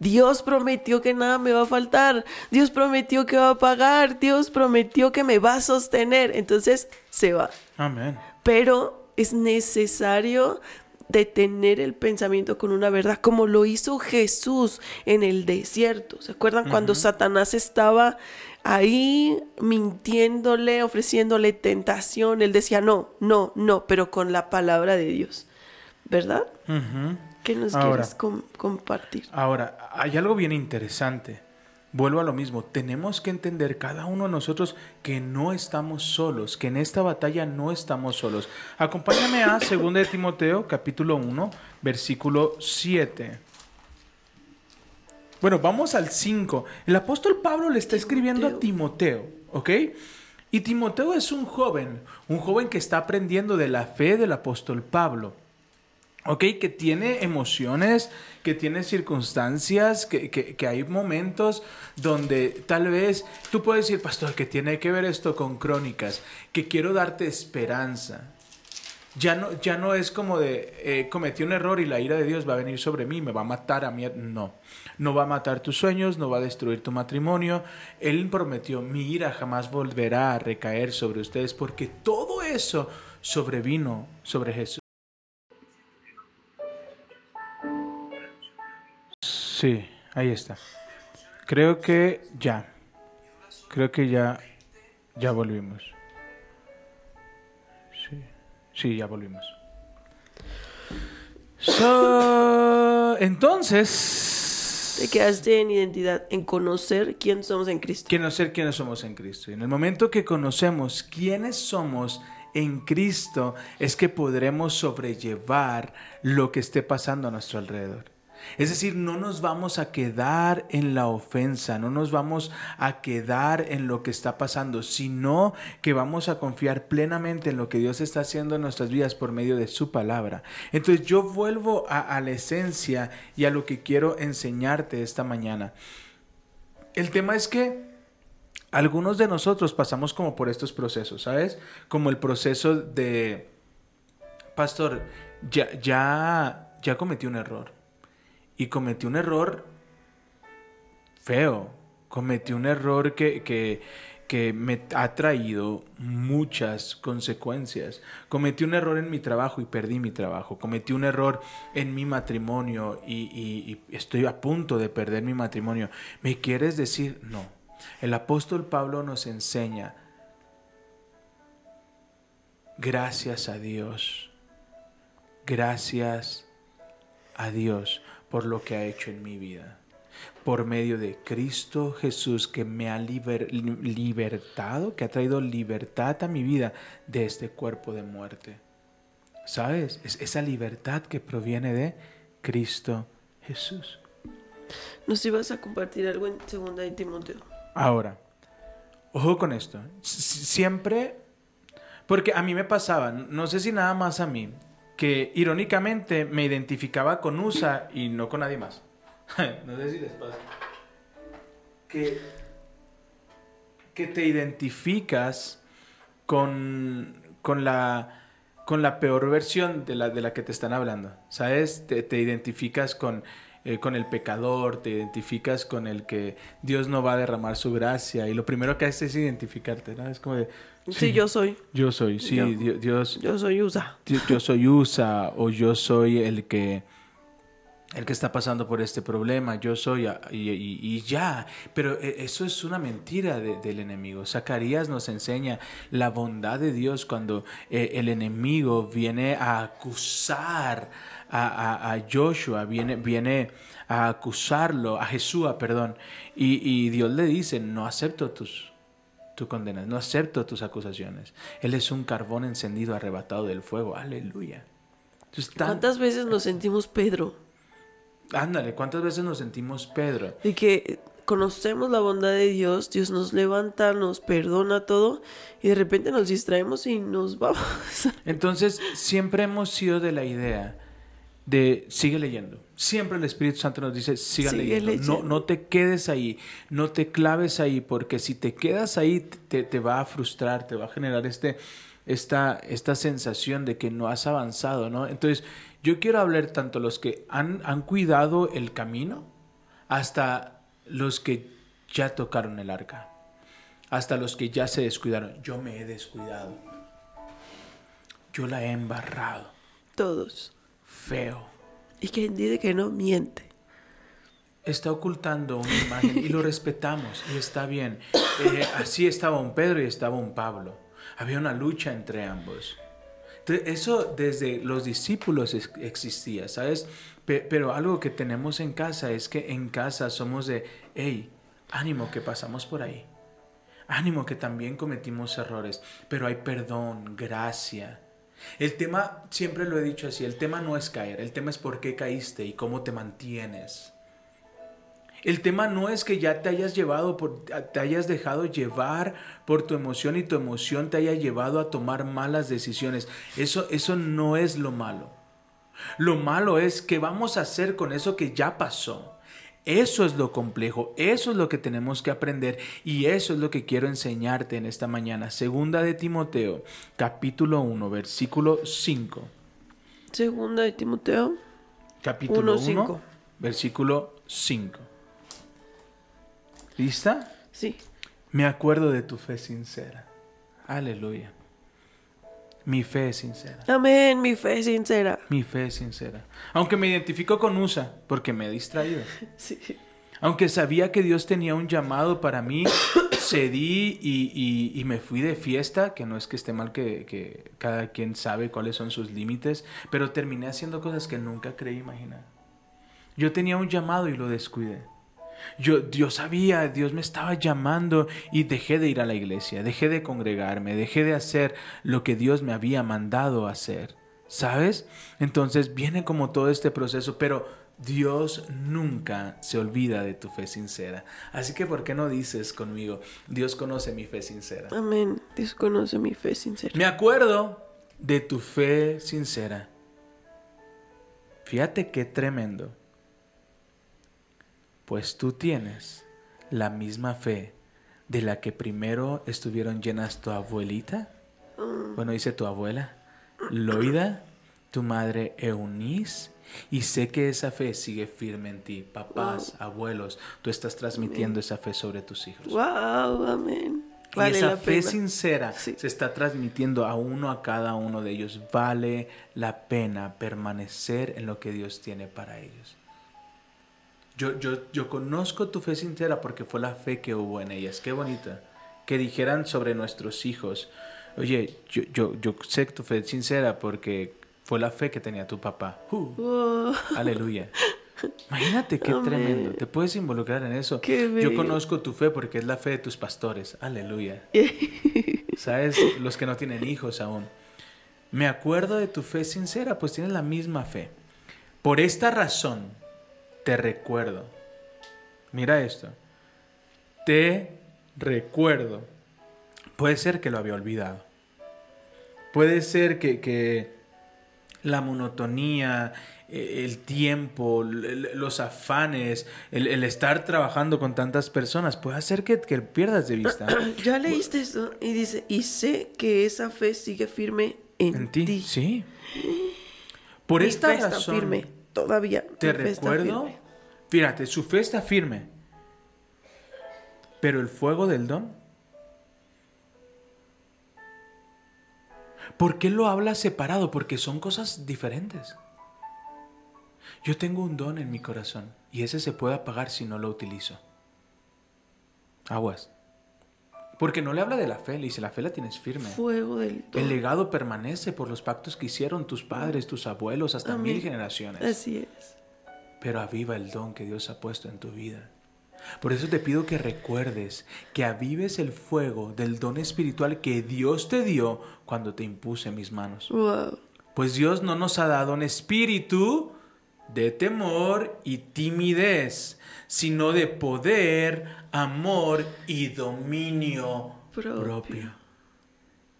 Speaker 3: Dios prometió que nada me va a faltar. Dios prometió que va a pagar. Dios prometió que me va a sostener. Entonces se va
Speaker 4: Amén.
Speaker 3: pero es necesario detener el pensamiento con una verdad, como lo hizo Jesús en el desierto. ¿Se acuerdan cuando Satanás estaba ahí mintiéndole, ofreciéndole tentación? Él decía, no, no, no, pero con la palabra de Dios. ¿Verdad? ¿Qué nos
Speaker 4: Ahora.
Speaker 3: quieres com- compartir?
Speaker 4: Ahora, hay algo bien interesante. Vuelvo a lo mismo. Tenemos que entender cada uno de nosotros que no estamos solos, que en esta batalla no estamos solos. Acompáñame a 2 de Timoteo, capítulo 1, versículo 7. Bueno, vamos al 5. El apóstol Pablo le está escribiendo a Timoteo, ¿ok? Y Timoteo es un joven, un joven que está aprendiendo de la fe del apóstol Pablo. ¿Ok? Que tiene emociones, que tiene circunstancias, que, que- hay momentos donde tal vez tú puedes decir, pastor, que tiene que ver esto con crónicas, que quiero darte esperanza. Ya no, ya no es como de, eh, cometí un error y la ira de Dios va a venir sobre mí, me va a matar a mí. No, no va a matar tus sueños, no va a destruir tu matrimonio. Él prometió, mi ira jamás volverá a recaer sobre ustedes porque todo eso sobrevino sobre Jesús. Sí, ahí está. Creo que ya. Creo que ya. Ya volvimos. Sí. Sí, ya volvimos. So, entonces.
Speaker 3: Te quedaste en identidad, en conocer quién somos en Cristo.
Speaker 4: Conocer quiénes somos en Cristo. Y en el momento que conocemos quiénes somos en Cristo, es que podremos sobrellevar lo que esté pasando a nuestro alrededor. Es decir, no nos vamos a quedar en la ofensa, no nos vamos a quedar en lo que está pasando, sino que vamos a confiar plenamente en lo que Dios está haciendo en nuestras vidas por medio de su palabra. Entonces yo vuelvo a, la esencia y a lo que quiero enseñarte esta mañana. El tema es que algunos de nosotros pasamos como por estos procesos, ¿sabes? Como el proceso de, pastor, ya, ya, ya cometí un error y cometí un error feo, cometí un error que, que, que, me ha traído muchas consecuencias. Cometí un error en mi trabajo y perdí mi trabajo. Cometí un error en mi matrimonio y, y, y estoy a punto de perder mi matrimonio. ¿Me quieres decir? No. El apóstol Pablo nos enseña, gracias a Dios, gracias a Dios por lo que ha hecho en mi vida. Por medio de Cristo Jesús que me ha liber, libertado, que ha traído libertad a mi vida de este cuerpo de muerte. ¿Sabes? Es esa libertad que proviene de Cristo Jesús.
Speaker 3: Nos ibas a compartir algo en segunda de Timoteo.
Speaker 4: Ahora, ojo con esto. Siempre, porque a mí me pasaba, no sé si nada más a mí, que irónicamente me identificaba con USA y no con nadie más. [LAUGHS] no sé si les pasa. Que, te identificas con, con, la, con la peor versión de la, de la que te están hablando. ¿Sabes? Te, te identificas con, eh, con el pecador, te identificas con el que Dios no va a derramar su gracia. Y lo primero que haces es identificarte, ¿no? Es como de,
Speaker 3: Sí, yo soy.
Speaker 4: yo soy, sí,
Speaker 3: Yo.
Speaker 4: Di- Dios,
Speaker 3: Yo soy USA.
Speaker 4: yo, yo soy USA o yo soy el que el que está pasando por este problema, yo soy y, y- y ya, pero eh, eso es una mentira de- del enemigo. Zacarías nos enseña la bondad de Dios cuando eh, el enemigo viene a acusar a, a- a Joshua, viene, viene a acusarlo, a Jesús, perdón, y, y Dios le dice, no acepto tus, tu condenas, no acepto tus acusaciones. Él es un carbón encendido, arrebatado del fuego. Aleluya. Entonces, tan-
Speaker 3: ¿Cuántas veces nos sentimos Pedro?
Speaker 4: Ándale, ¿cuántas veces nos sentimos Pedro?
Speaker 3: De que conocemos la bondad de Dios, Dios nos levanta, nos perdona todo y de repente nos distraemos y nos vamos. [LAUGHS]
Speaker 4: Entonces, siempre hemos sido de la idea de sigue leyendo. Siempre el Espíritu Santo nos dice, siga
Speaker 3: Sigue
Speaker 4: leyendo. No, te quedes ahí, no te claves ahí, porque si te quedas ahí te, te va a frustrar, te va a generar este, esta, esta sensación de que no has avanzado, ¿no? Entonces, yo quiero hablar tanto los que han, han cuidado el camino, hasta los que ya tocaron el arca, hasta los que ya se descuidaron. Yo me he descuidado. Yo la he embarrado.
Speaker 3: Todos.
Speaker 4: Feo.
Speaker 3: Y quien dice que no miente.
Speaker 4: Está ocultando una imagen y lo respetamos y está bien. Eh, así estaba un Pedro y estaba un Pablo. Había una lucha entre ambos. Eso desde los discípulos ex- existía, ¿sabes? Pe- pero algo que tenemos en casa es que en casa somos de, hey, ánimo que pasamos por ahí. Ánimo que también cometimos errores, pero hay perdón, gracia. El tema, siempre lo he dicho así, el tema no es caer, el tema es por qué caíste y cómo te mantienes. El tema no es que ya te hayas llevado, por, te hayas dejado llevar por tu emoción y tu emoción te haya llevado a tomar malas decisiones. Eso, eso no es lo malo. Lo malo es que vamos a hacer con eso que ya pasó. Eso es lo complejo, eso es lo que tenemos que aprender y eso es lo que quiero enseñarte en esta mañana. Segunda de Timoteo, capítulo 1, versículo 5.
Speaker 3: Segunda de Timoteo.
Speaker 4: Capítulo 1,
Speaker 3: 1:5.
Speaker 4: versículo 5. ¿Lista?
Speaker 3: Sí.
Speaker 4: Me acuerdo de tu fe sincera. Aleluya. Mi fe es sincera.
Speaker 3: Amén, mi fe es sincera.
Speaker 4: Mi fe es sincera. Aunque me identifico con USA porque me he distraído. [LAUGHS]
Speaker 3: Sí.
Speaker 4: Aunque sabía que Dios tenía un llamado para mí, [COUGHS] cedí y, y- y me fui de fiesta, que no es que esté mal que, que cada quien sabe cuáles son sus límites, pero terminé haciendo cosas que nunca creí imaginar. Yo tenía un llamado y lo descuidé. Yo, yo sabía, Dios me estaba llamando y dejé de ir a la iglesia, dejé de congregarme, dejé de hacer lo que Dios me había mandado hacer. ¿Sabes? Entonces viene como todo este proceso, pero Dios nunca se olvida de tu fe sincera. Así que, ¿por qué no dices conmigo, Dios conoce mi fe sincera?
Speaker 3: Amén. Dios conoce mi fe sincera.
Speaker 4: Me acuerdo de tu fe sincera. Fíjate qué tremendo. Pues tú tienes la misma fe de la que primero estuvieron llenas tu abuelita. Bueno, dice tu abuela, Loida, tu madre Eunice. Y sé que esa fe sigue firme en ti. Papás, abuelos, tú estás transmitiendo esa fe sobre tus hijos.
Speaker 3: Wow, amén.
Speaker 4: Y
Speaker 3: Vale
Speaker 4: esa
Speaker 3: la
Speaker 4: fe
Speaker 3: pena.
Speaker 4: sincera
Speaker 3: Sí.
Speaker 4: se está transmitiendo a uno, a cada uno de ellos. Vale la pena permanecer en lo que Dios tiene para ellos. Yo, yo, yo conozco tu fe sincera porque fue la fe que hubo en ellas. Qué bonita. Que dijeran sobre nuestros hijos, oye, yo, yo, yo sé tu fe sincera porque fue la fe que tenía tu papá. Uh,
Speaker 3: Wow.
Speaker 4: aleluya. Imagínate qué tremendo. Te puedes involucrar en eso.
Speaker 3: Qué
Speaker 4: Yo conozco tu fe porque es la fe de tus pastores. Aleluya. [LAUGHS] ¿Sabes? Los que no tienen hijos aún. Me acuerdo de tu fe sincera, pues tienes la misma fe. Por esta razón, te recuerdo. Mira esto. Te recuerdo. Puede ser que lo había olvidado. Puede ser que, que la monotonía, eh, el tiempo, los afanes, el, el estar trabajando con tantas personas, puede hacer que, que pierdas de vista. [CLEARS THROAT]
Speaker 3: Ya leíste esto y dice, y sé que esa fe sigue firme en,
Speaker 4: En ti,
Speaker 3: ti.
Speaker 4: sí. Por esta razón,
Speaker 3: firme, todavía.
Speaker 4: te recuerdo,
Speaker 3: firme.
Speaker 4: fíjate, su fe está firme, pero el fuego del don. ¿Por qué lo habla separado? Porque son cosas diferentes. Yo tengo un don en mi corazón y ese se puede apagar si no lo utilizo. Aguas. Porque no le habla de la fe, le dice, la fe la tienes firme.
Speaker 3: Fuego del don.
Speaker 4: El legado permanece por los pactos que hicieron tus padres, tus abuelos, hasta
Speaker 3: Amén.
Speaker 4: mil generaciones.
Speaker 3: Así es.
Speaker 4: Pero aviva el don que Dios ha puesto en tu vida. Por eso te pido que recuerdes, que avives el fuego del don espiritual que Dios te dio cuando te impuse mis manos.
Speaker 3: Wow.
Speaker 4: Pues Dios no nos ha dado un espíritu de temor y timidez, sino de poder, amor y dominio
Speaker 3: Propio.
Speaker 4: propio.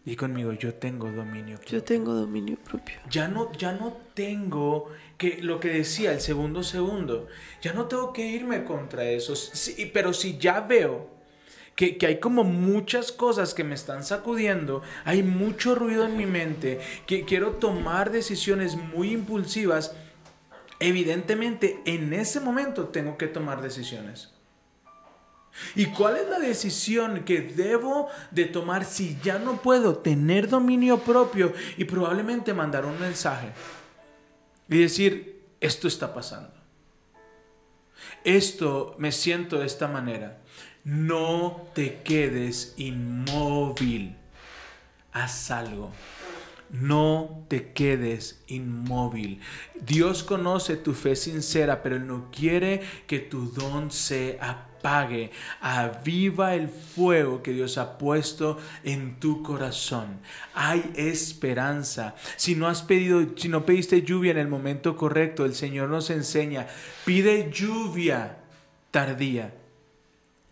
Speaker 4: Y conmigo, yo tengo dominio propio.
Speaker 3: Yo tengo dominio propio.
Speaker 4: Ya no, ya no tengo que lo que decía el segundo segundo, ya no tengo que irme contra eso. Sí, pero si ya veo que, que hay como muchas cosas que me están sacudiendo, hay mucho ruido en mi mente, que quiero tomar decisiones muy impulsivas, evidentemente en ese momento tengo que tomar decisiones. ¿Y cuál es la decisión que debo de tomar si ya no puedo tener dominio propio y probablemente mandar un mensaje y decir, esto está pasando? Esto me siento de esta manera. No te quedes inmóvil. Haz algo. No te quedes inmóvil. Dios conoce tu fe sincera, pero Él no quiere que tu don se apague. Aviva el fuego que Dios ha puesto en tu corazón. Hay esperanza. Si no has pedido, si no pediste lluvia en el momento correcto, el Señor nos enseña, pide lluvia tardía.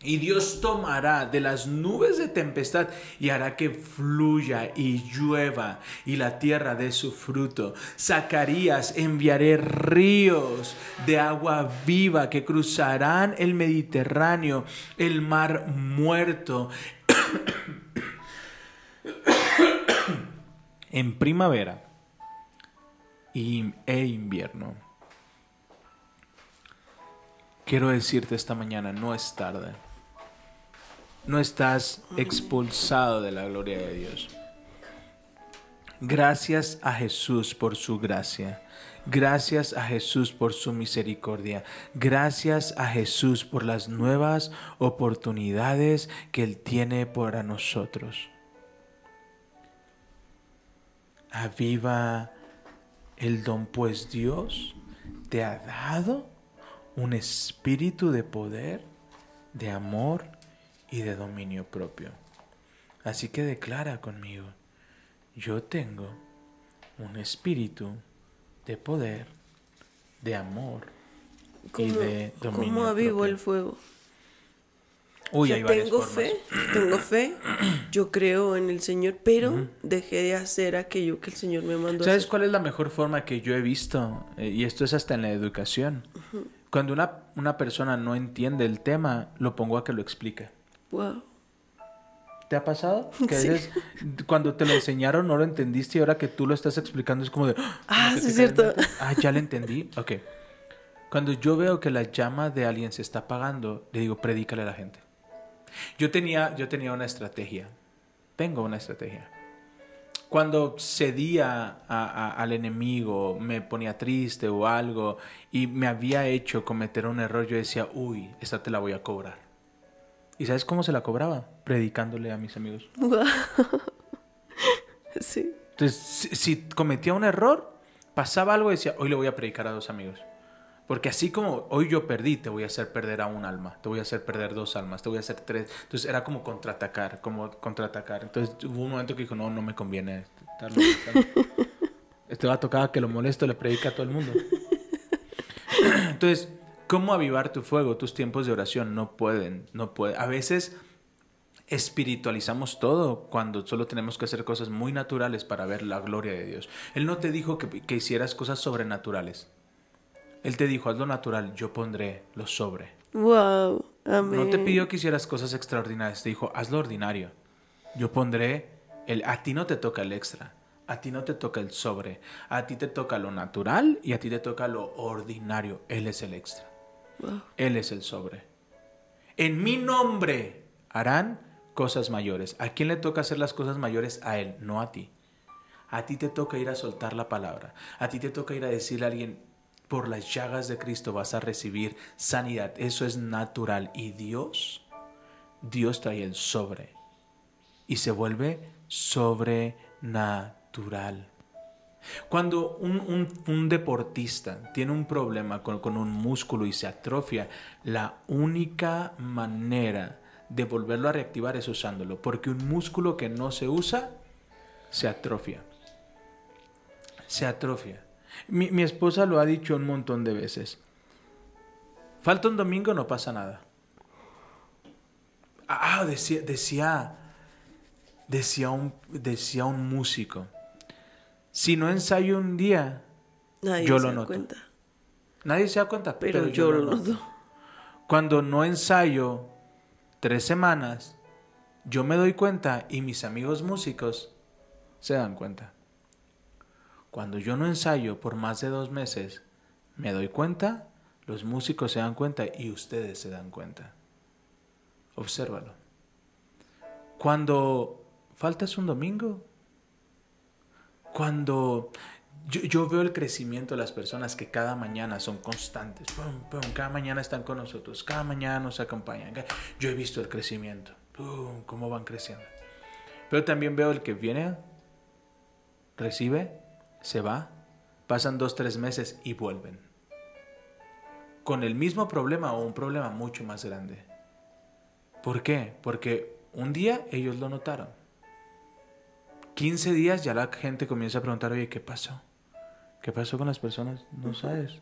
Speaker 4: Y Dios tomará de las nubes de tempestad y hará que fluya y llueva y la tierra dé su fruto. Zacarías enviaré ríos de agua viva que cruzarán el Mediterráneo, el mar muerto. [COUGHS] en primavera e invierno. Quiero decirte esta mañana, no es tarde. No estás expulsado de la gloria de Dios. Gracias a Jesús por su gracia. Gracias a Jesús por su misericordia. Gracias a Jesús por las nuevas oportunidades que Él tiene para nosotros. Aviva el don, pues Dios te ha dado un espíritu de poder, de amor y de dominio propio. Así que declara conmigo, yo tengo un espíritu de poder, de amor y
Speaker 3: ¿Cómo,
Speaker 4: de dominio
Speaker 3: cómo avivo
Speaker 4: propio.
Speaker 3: el fuego?
Speaker 4: Uy,
Speaker 3: Yo tengo fe, tengo fe, [CLEARS THROAT] yo creo en el Señor, pero dejé de hacer aquello que el Señor me mandó a
Speaker 4: ¿Sabes
Speaker 3: hacer.
Speaker 4: cuál es la mejor forma que yo he visto? Eh, y esto es hasta en la educación. Cuando una, una persona no entiende el tema, lo pongo a que lo explique.
Speaker 3: Wow.
Speaker 4: ¿Te ha pasado? [LAUGHS] Que a
Speaker 3: Sí.
Speaker 4: cuando te lo enseñaron no lo entendiste y ahora que tú lo estás explicando es como de...
Speaker 3: Ah,
Speaker 4: que
Speaker 3: sí, es cierto.
Speaker 4: Ah, ya lo entendí. Ok. Cuando yo veo que la llama de alguien se está apagando, le digo, predícale a la gente. Yo tenía, yo tenía una estrategia. Tengo una estrategia. Cuando cedía a- a- al enemigo, me ponía triste o algo y me había hecho cometer un error, yo decía, uy, esta te la voy a cobrar. ¿Y sabes cómo se la cobraba? Predicándole a mis amigos. [LAUGHS]
Speaker 3: Sí.
Speaker 4: Entonces, si, si cometía un error, pasaba algo y decía, hoy le voy a predicar a dos amigos. Porque así como hoy yo perdí, te voy a hacer perder a un alma, te voy a hacer perder dos almas, te voy a hacer tres. Entonces era como contraatacar, como contraatacar. Entonces hubo un momento que dijo, no, no me conviene estarlo predicando. Este va a tocar que lo molesto, le predica a todo el mundo. [CLEARS THROAT] Entonces, ¿cómo avivar tu fuego? Tus tiempos de oración no pueden, no pueden. A veces espiritualizamos todo cuando solo tenemos que hacer cosas muy naturales para ver la gloria de Dios. Él no te dijo que, que hicieras cosas sobrenaturales. Él te dijo, haz lo natural, yo pondré lo sobre.
Speaker 3: Wow. Amén.
Speaker 4: No te pidió que hicieras cosas extraordinarias, te dijo, haz lo ordinario. Yo pondré el... A ti no te toca el extra, a ti no te toca el sobre, a ti te toca lo natural y a ti te toca lo ordinario. Él es el extra. Él es el sobre. En mi nombre harán cosas mayores. ¿A quién le toca hacer las cosas mayores? A Él, no a ti. A ti te toca ir a soltar la palabra. A ti te toca ir a decirle a alguien, por las llagas de Cristo vas a recibir sanidad. Eso es natural. Y Dios, Dios trae el sobre. Y se vuelve sobrenatural. Cuando un, un- deportista tiene un problema con, con un músculo y se atrofia, la única manera de volverlo a reactivar es usándolo, porque un músculo que no se usa se atrofia. Se atrofia. Mi, mi esposa lo ha dicho un montón de veces. Falta un domingo, no pasa nada. Ah, decía, decía, decía un, decía un músico. Si no ensayo un día,
Speaker 3: Nadie
Speaker 4: Yo
Speaker 3: se
Speaker 4: lo
Speaker 3: da
Speaker 4: noto.
Speaker 3: cuenta.
Speaker 4: nadie se da cuenta,
Speaker 3: Pero, yo lo noto.
Speaker 4: Cuando no ensayo tres semanas, yo me doy cuenta y mis amigos músicos se dan cuenta. Cuando yo no ensayo por más de dos meses, me doy cuenta, los músicos se dan cuenta y ustedes se dan cuenta. Obsérvalo. Cuando faltas un domingo, cuando yo, veo el crecimiento de las personas que cada mañana son constantes, cada mañana están con nosotros, cada mañana nos acompañan. Yo he visto el crecimiento, cómo van creciendo. Pero también veo el que viene, recibe, se va, pasan dos, tres meses y vuelven. Con el mismo problema o un problema mucho más grande. ¿Por qué? Porque un día ellos lo notaron. 15 días ya la gente comienza a preguntar, oye, ¿qué pasó? ¿Qué pasó con las personas? No sabes.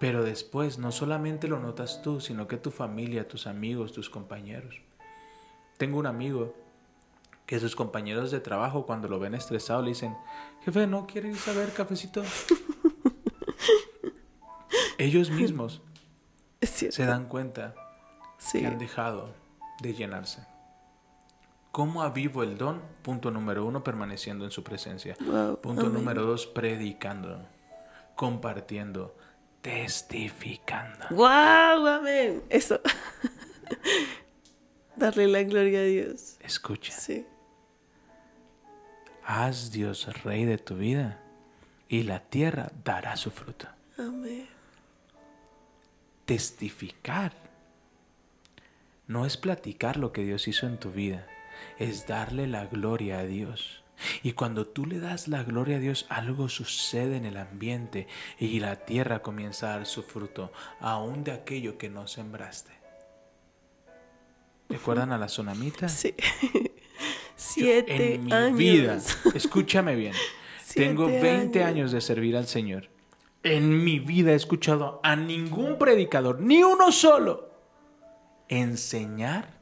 Speaker 4: Pero después no solamente lo notas tú, sino que tu familia, tus amigos, tus compañeros. Tengo un amigo que sus compañeros de trabajo cuando lo ven estresado le dicen, jefe, ¿no quiere ir a ver cafecito? [LAUGHS] Ellos mismos se dan cuenta
Speaker 3: Sí.
Speaker 4: que han dejado de llenarse. ¿Cómo avivo el don? Punto número uno, permaneciendo en su presencia.
Speaker 3: Wow,
Speaker 4: Punto
Speaker 3: amén.
Speaker 4: número dos, predicando, compartiendo, testificando.
Speaker 3: Wow, amén. Eso. [LAUGHS] Darle la gloria a Dios.
Speaker 4: Escucha,
Speaker 3: Sí.
Speaker 4: haz Dios rey de tu vida y la tierra dará su fruto.
Speaker 3: Amén.
Speaker 4: Testificar no es platicar lo que Dios hizo en tu vida, es darle la gloria a Dios. Y cuando tú le das la gloria a Dios, algo sucede en el ambiente y la tierra comienza a dar su fruto, aún de aquello que no sembraste. ¿Recuerdan a la tsunamita?
Speaker 3: Sí. [LAUGHS] Siete
Speaker 4: en mi
Speaker 3: años.
Speaker 4: vida, [LAUGHS] escúchame bien,
Speaker 3: Siete
Speaker 4: tengo 20
Speaker 3: años.
Speaker 4: años de servir al Señor. En mi vida he escuchado a ningún predicador, ni uno solo, enseñar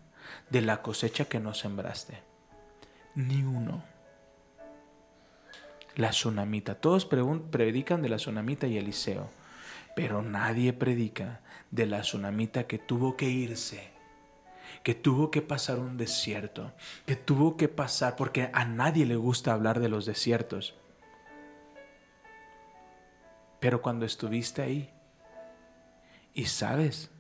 Speaker 4: de la cosecha que no sembraste. Ni uno. La tsunamita. Todos predican de la tsunamita y Eliseo, pero nadie predica de la tsunamita que tuvo que irse que tuvo que pasar un desierto, que tuvo que pasar, porque a nadie le gusta hablar de los desiertos. Pero cuando estuviste ahí y sabes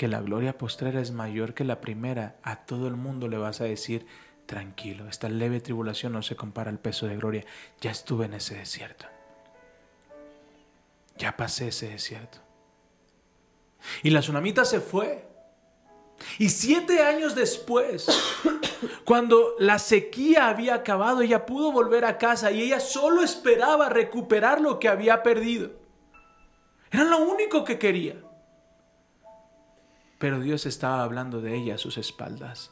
Speaker 4: que la gloria postrera es mayor que la primera, a todo el mundo le vas a decir, tranquilo, esta leve tribulación no se compara al peso de gloria. Ya estuve en ese desierto. Ya pasé ese desierto. Y la tsunamita se fue. Y siete años después, [COUGHS] cuando la sequía había acabado, ella pudo volver a casa y ella solo esperaba recuperar lo que había perdido. Era lo único que quería. Pero Dios estaba hablando de ella a sus espaldas.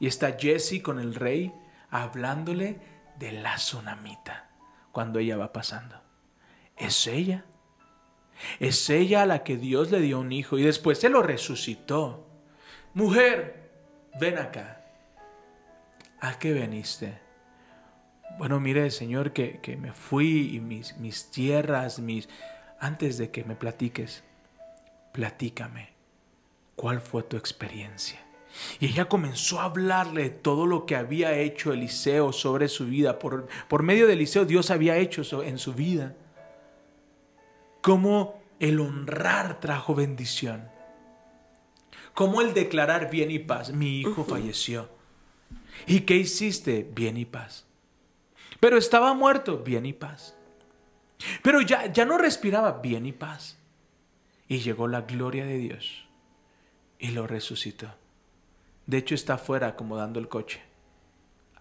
Speaker 4: Y está Jesse con el rey hablándole de la tsunamita cuando ella va pasando. Es ella. Es ella a la que Dios le dio un hijo y después se lo resucitó. Mujer, ven acá. ¿A qué veniste? Bueno, mire, Señor, que, que me fui y mis, mis tierras, mis... Antes de que me platiques, platícame. ¿Cuál fue tu experiencia? Y ella comenzó a hablarle de todo lo que había hecho Eliseo sobre su vida. Por, por medio de Eliseo Dios había hecho en su vida. Cómo el honrar trajo bendición. Cómo el declarar bien y paz. Mi hijo falleció. ¿Y qué hiciste? Bien y paz. Pero estaba muerto. Bien y paz. Pero ya, ya no respiraba bien y paz. Y llegó la gloria de Dios y lo resucitó. De hecho está afuera acomodando el coche.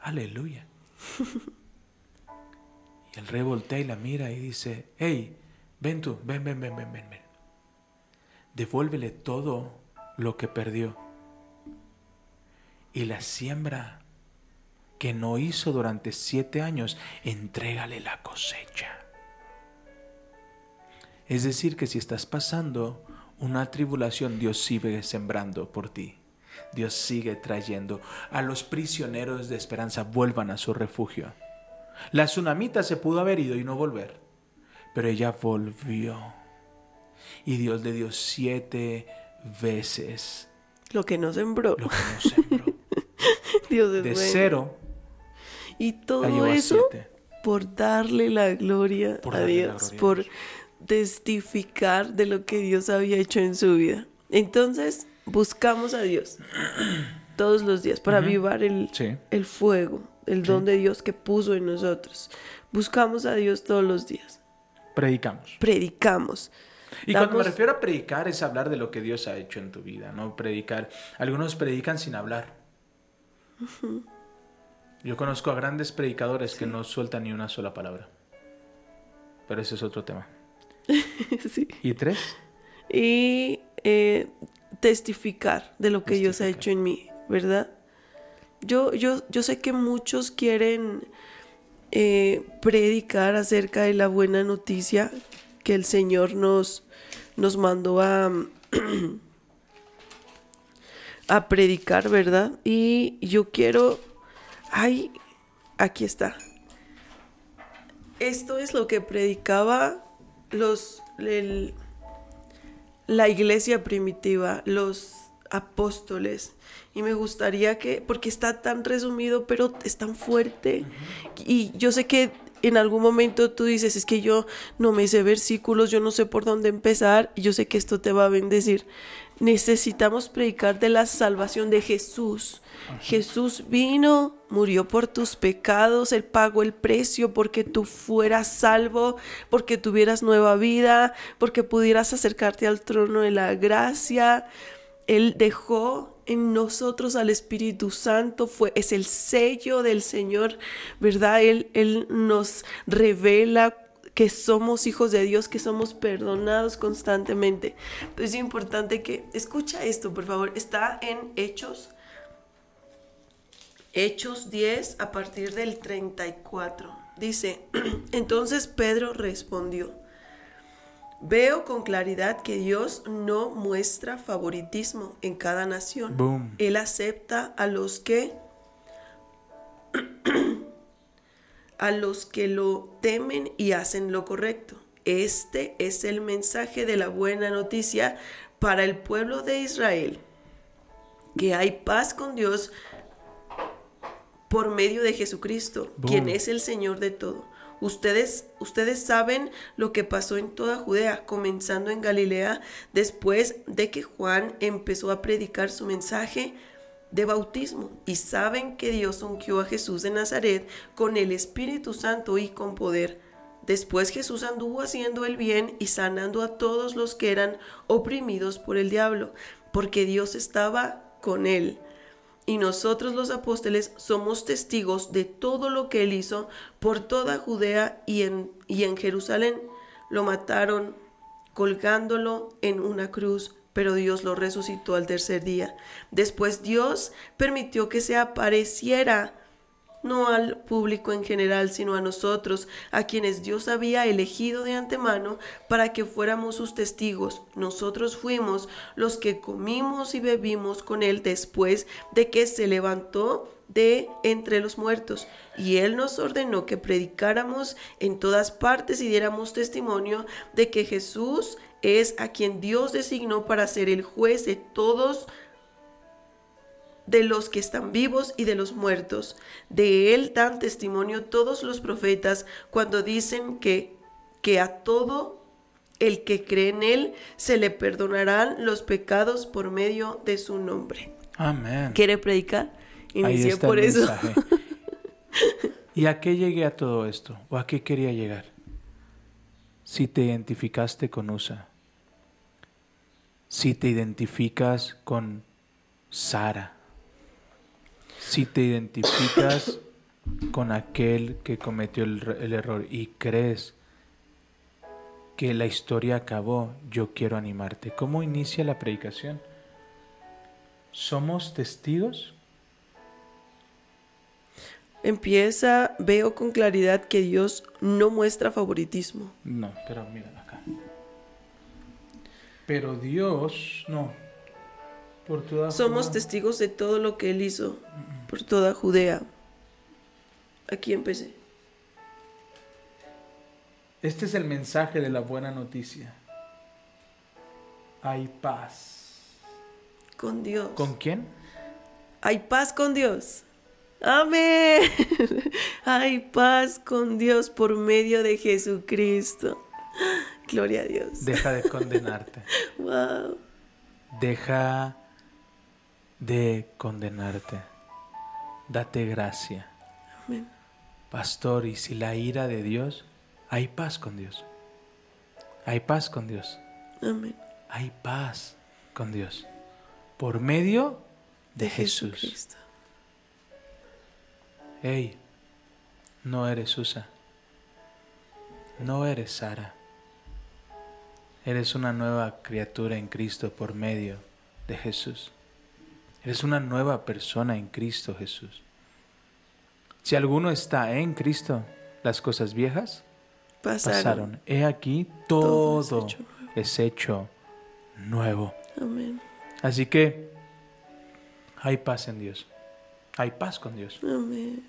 Speaker 4: Aleluya. [LAUGHS] Y el rey voltea y la mira y dice, hey, ven tú, ven, ven, ven, ven, ven, ven. Devuélvele todo lo que perdió. Y la siembra que no hizo durante siete años, entrégale la cosecha. Es decir, que si estás pasando una tribulación, Dios sigue sembrando por ti. Dios sigue trayendo a los prisioneros de esperanza, vuelvan a su refugio. La tsunamita se pudo haber ido y no volver, pero ella volvió. Y Dios le dio siete veces
Speaker 3: Lo que no sembró.
Speaker 4: lo que no sembró. [LAUGHS]
Speaker 3: Dios es
Speaker 4: De
Speaker 3: bueno.
Speaker 4: cero
Speaker 3: Y todo eso por darle la gloria
Speaker 4: Por
Speaker 3: a Dios,
Speaker 4: gloria a
Speaker 3: por
Speaker 4: Dios.
Speaker 3: Testificar de lo que Dios había hecho en su vida. Entonces, buscamos a Dios [CLEARS THROAT] todos los días para avivar el,
Speaker 4: Sí.
Speaker 3: el fuego, el don de Dios que puso en nosotros. Buscamos a Dios todos los días.
Speaker 4: Predicamos.
Speaker 3: Predicamos.
Speaker 4: Y cuando me refiero a predicar es hablar de lo que Dios ha hecho en tu vida, no predicar. Algunos predican sin hablar. Yo conozco a grandes predicadores que no sueltan ni una sola palabra. Pero ese es otro tema. [LAUGHS]
Speaker 3: Sí.
Speaker 4: ¿Y tres?
Speaker 3: y eh, testificar de lo que Dios ha hecho en mí, ¿verdad? Yo, yo, yo sé que muchos quieren eh, predicar acerca de la buena noticia que el Señor nos, nos mandó a, [CLEARS THROAT] a predicar, ¿verdad? Y yo quiero... Ay, aquí está. Esto es lo que predicaba los, el- la iglesia primitiva, los apóstoles. Y me gustaría que, porque está tan resumido, pero es tan fuerte. Y yo sé que en algún momento tú dices, es que yo no me sé versículos, yo no sé por dónde empezar, y yo sé que esto te va a bendecir. Necesitamos predicar de la salvación de Jesús. Jesús vino, murió por tus pecados, Él pagó el precio porque tú fueras salvo, porque tuvieras nueva vida, porque pudieras acercarte al trono de la gracia. Él dejó en nosotros al Espíritu Santo, fue, es el sello del Señor, ¿verdad? Él, él nos revela que somos hijos de Dios, que somos perdonados constantemente. Entonces es importante que, escucha esto, por favor, está en Hechos, Hechos 10 a partir del 34. Dice, [CLEARS THROAT] entonces Pedro respondió, veo con claridad que Dios no muestra favoritismo en cada nación.
Speaker 4: Boom.
Speaker 3: Él acepta a los que [CLEARS THROAT] a los que lo temen y hacen lo correcto. Este es el mensaje de la buena noticia para el pueblo de Israel, que hay paz con Dios por medio de Jesucristo,
Speaker 4: Boom.
Speaker 3: quien es el Señor de todo. Ustedes, ustedes saben lo que pasó en toda Judea, comenzando en Galilea, después de que Juan empezó a predicar su mensaje de bautismo y saben que Dios ungió a Jesús de Nazaret con el Espíritu Santo y con poder. Después Jesús anduvo haciendo el bien y sanando a todos los que eran oprimidos por el diablo, porque Dios estaba con él. Y nosotros los apóstoles somos testigos de todo lo que él hizo por toda Judea y en, Jerusalén. Lo mataron colgándolo en una cruz, pero Dios lo resucitó al tercer día. Después Dios permitió que se apareciera no al público en general, sino a nosotros, a quienes Dios había elegido de antemano para que fuéramos sus testigos. Nosotros fuimos los que comimos y bebimos con Él después de que se levantó de entre los muertos. Y Él nos ordenó que predicáramos en todas partes y diéramos testimonio de que Jesús es a quien Dios designó para ser el juez de todos de los que están vivos y de los muertos. De él dan testimonio todos los profetas cuando dicen que, que a todo el que cree en él se le perdonarán los pecados por medio de su nombre.
Speaker 4: Amén.
Speaker 3: ¿Quiere predicar? Inicié por eso.
Speaker 4: mensaje. [LAUGHS] ¿Y a qué llegué a todo esto? ¿O a qué quería llegar? Si te identificaste con USA, si te identificas con Sara, si te identificas con aquel que cometió el, error y crees que la historia acabó, yo quiero animarte. ¿Cómo inicia la predicación? ¿Somos testigos?
Speaker 3: Empieza, veo con claridad que Dios no muestra favoritismo.
Speaker 4: No, pero mira acá. Pero Dios, no. Por toda
Speaker 3: Somos testigos de todo lo que Él hizo por toda Judea. Aquí empecé.
Speaker 4: Este es el mensaje de la buena noticia. Hay paz.
Speaker 3: Con Dios.
Speaker 4: ¿Con quién?
Speaker 3: Hay paz con Dios. Amén. [LAUGHS] Hay paz con Dios por medio de Jesucristo. Gloria a Dios.
Speaker 4: Deja de [LAUGHS] condenarte.
Speaker 3: Wow.
Speaker 4: Deja de condenarte. Date gracia.
Speaker 3: Amén.
Speaker 4: Pastor, y si la ira de Dios, hay paz con Dios. Hay paz con Dios.
Speaker 3: Amén.
Speaker 4: Hay paz con Dios. Por medio de,
Speaker 3: De
Speaker 4: Jesús.
Speaker 3: Jesucristo.
Speaker 4: Hey, no eres Usa. No eres Sara. Eres una nueva criatura en Cristo por medio de Jesús. Eres una nueva persona en Cristo Jesús. Si alguno está en Cristo, las cosas viejas
Speaker 3: Pasaron.
Speaker 4: pasaron. He aquí
Speaker 3: Todo
Speaker 4: todo,
Speaker 3: es hecho nuevo.
Speaker 4: es hecho nuevo.
Speaker 3: Amén.
Speaker 4: Así que hay paz en Dios. Hay paz con Dios.
Speaker 3: Amén.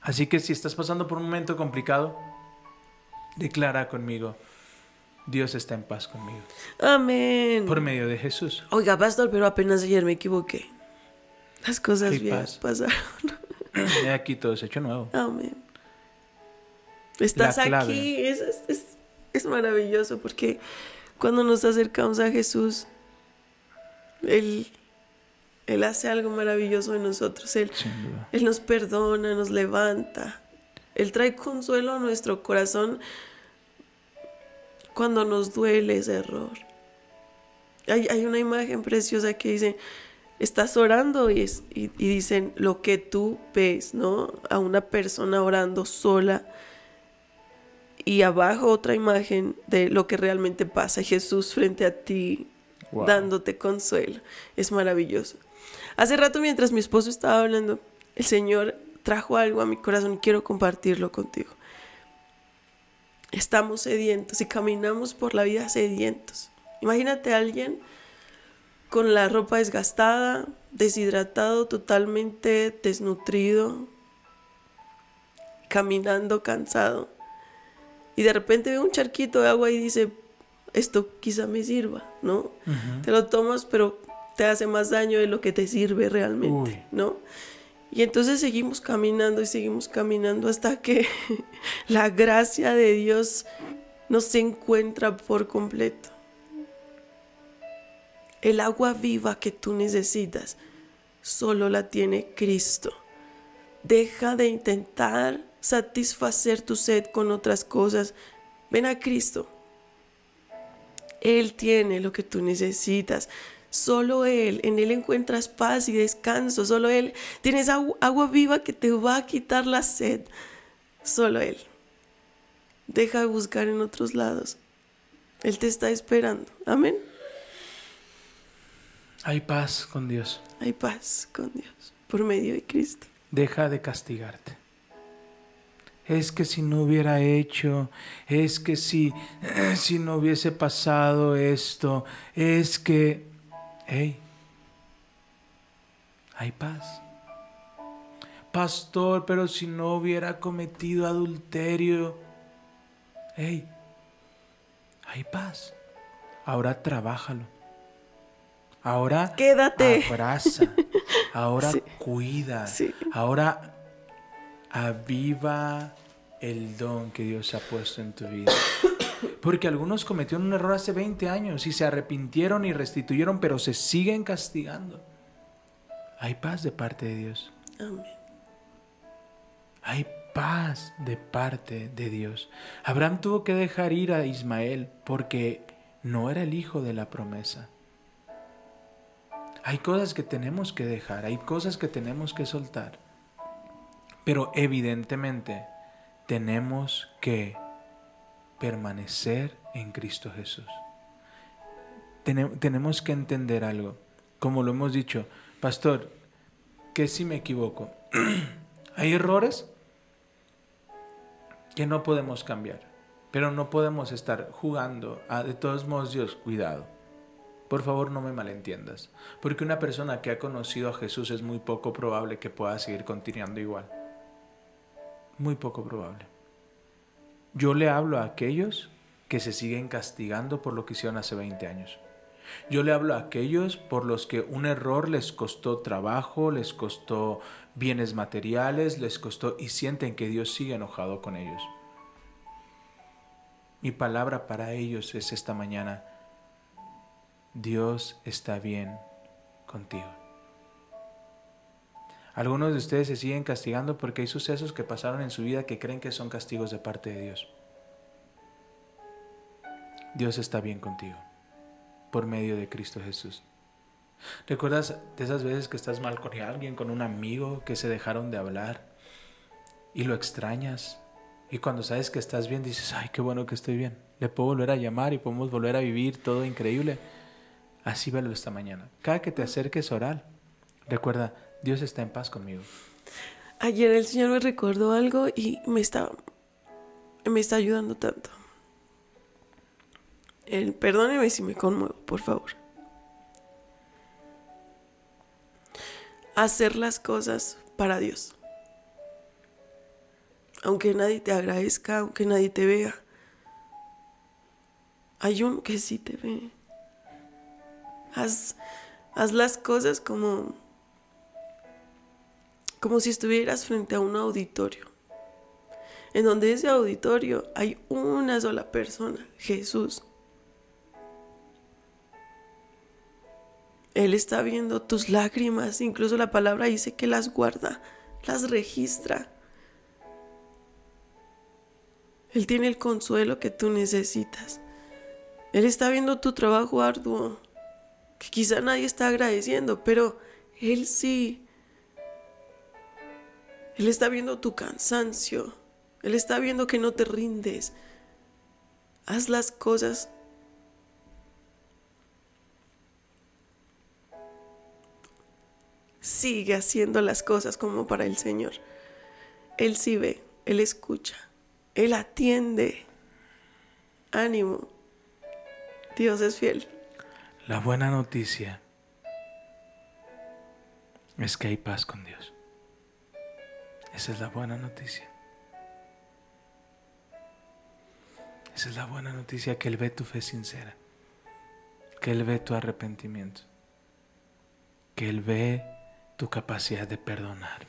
Speaker 4: Así que si estás pasando por un momento complicado, declara conmigo, Dios está en paz conmigo.
Speaker 3: Amén.
Speaker 4: Por medio de Jesús.
Speaker 3: Oiga, pastor, pero apenas ayer me equivoqué. Las cosas
Speaker 4: ¿Qué
Speaker 3: bien
Speaker 4: pasa?
Speaker 3: pasaron.
Speaker 4: Aquí todo es hecho nuevo.
Speaker 3: Amén. Estás aquí, es, es, es- maravilloso porque cuando nos acercamos a Jesús, Él, Él hace algo maravilloso en nosotros. Él. Él nos perdona, nos levanta. Él trae consuelo a nuestro corazón cuando nos duele ese error. Hay, hay una imagen preciosa que dice, estás orando y, es- y- y dicen lo que tú ves, ¿no? A una persona orando sola. Y abajo otra imagen de lo que realmente pasa. Jesús frente a ti,
Speaker 4: Wow.
Speaker 3: dándote consuelo. Es maravilloso. Hace rato mientras mi esposo estaba hablando, el Señor trajo algo a mi corazón y quiero compartirlo contigo. Estamos sedientos y caminamos por la vida sedientos. Imagínate a alguien con la ropa desgastada, deshidratado, totalmente desnutrido, caminando cansado. Y de repente ve un charquito de agua y dice, esto quizá me sirva, ¿no? Te lo tomas, pero te hace más daño de lo que te sirve realmente,
Speaker 4: Uy.
Speaker 3: ¿no? Y entonces seguimos caminando y seguimos caminando hasta que [LAUGHS] la gracia de Dios nos encuentra por completo. El agua viva que tú necesitas solo la tiene Cristo. Deja de intentar satisfacer tu sed con otras cosas. Ven a Cristo. Él tiene lo que tú necesitas. Solo Él, en Él encuentras paz y descanso. Solo Él, tienes agu- agua viva que te va a quitar la sed. Solo Él. Deja de buscar en otros lados. Él te está esperando. Amén.
Speaker 4: Hay paz con Dios.
Speaker 3: Hay paz con Dios por medio de Cristo.
Speaker 4: Deja de castigarte. Es que si no hubiera hecho, es que si, [CLEARS THROAT] si no hubiese pasado esto, es que... ¡Hey! Hay paz. Pastor, pero si no hubiera cometido adulterio, ¡Hey! Hay paz. Ahora trabájalo. Ahora
Speaker 3: Quédate.
Speaker 4: abraza. [LAUGHS] Ahora
Speaker 3: Sí.
Speaker 4: cuida.
Speaker 3: Sí.
Speaker 4: Ahora aviva el don que Dios ha puesto en tu vida. Porque algunos cometieron un error hace 20 años y se arrepintieron y restituyeron, pero se siguen castigando. Hay paz de parte de Dios.
Speaker 3: Amén.
Speaker 4: Hay paz de parte de Dios. Abraham tuvo que dejar ir a Ismael porque no era el hijo de la promesa. Hay cosas que tenemos que dejar, hay cosas que tenemos que soltar. Pero evidentemente tenemos que permanecer en Cristo Jesús. Tene- tenemos que entender algo. Como lo hemos dicho, pastor, que si me equivoco, [CLEARS THROAT] hay errores que no podemos cambiar, pero no podemos estar jugando a de todos modos Dios, cuidado. Por favor, no me malentiendas, porque una persona que ha conocido a Jesús es muy poco probable que pueda seguir continuando igual. Muy poco probable. Yo le hablo a aquellos que se siguen castigando por lo que hicieron hace 20 años. Yo le hablo a aquellos por los que un error les costó trabajo, les costó bienes materiales, les costó y sienten que Dios sigue enojado con ellos. Mi palabra para ellos es esta mañana, Dios está bien contigo. Algunos de ustedes se siguen castigando porque hay sucesos que pasaron en su vida que creen que son castigos de parte de Dios. Dios está bien contigo por medio de Cristo Jesús. ¿Recuerdas de esas veces que estás mal con alguien, con un amigo, que se dejaron de hablar y lo extrañas? Y cuando sabes que estás bien, dices, ay, qué bueno que estoy bien. Le puedo volver a llamar y podemos volver a vivir todo increíble. Así velo esta mañana. Cada que te acerques a orar, recuerda, Dios está en paz conmigo.
Speaker 3: Ayer el Señor me recordó algo y me está, me está ayudando tanto. El, perdóneme si me conmuevo, por favor. Hacer las cosas para Dios. Aunque nadie te agradezca, aunque nadie te vea. Hay uno que sí te ve. Haz, haz las cosas como como si estuvieras frente a un auditorio, en donde ese auditorio hay una sola persona, Jesús. Él está viendo tus lágrimas, incluso la palabra dice que las guarda, las registra. Él tiene el consuelo que tú necesitas. Él está viendo tu trabajo arduo, que quizá nadie está agradeciendo, pero Él sí. Él está viendo tu cansancio. Él está viendo que no te rindes. Haz las cosas sigue haciendo las cosas como para el Señor. Él sí ve, Él escucha, Él atiende. Ánimo. Dios es fiel.
Speaker 4: La buena noticia es que hay paz con Dios. Esa es la buena noticia. Esa es la buena noticia que Él ve tu fe sincera, que Él ve tu arrepentimiento, que Él ve tu capacidad de perdonar,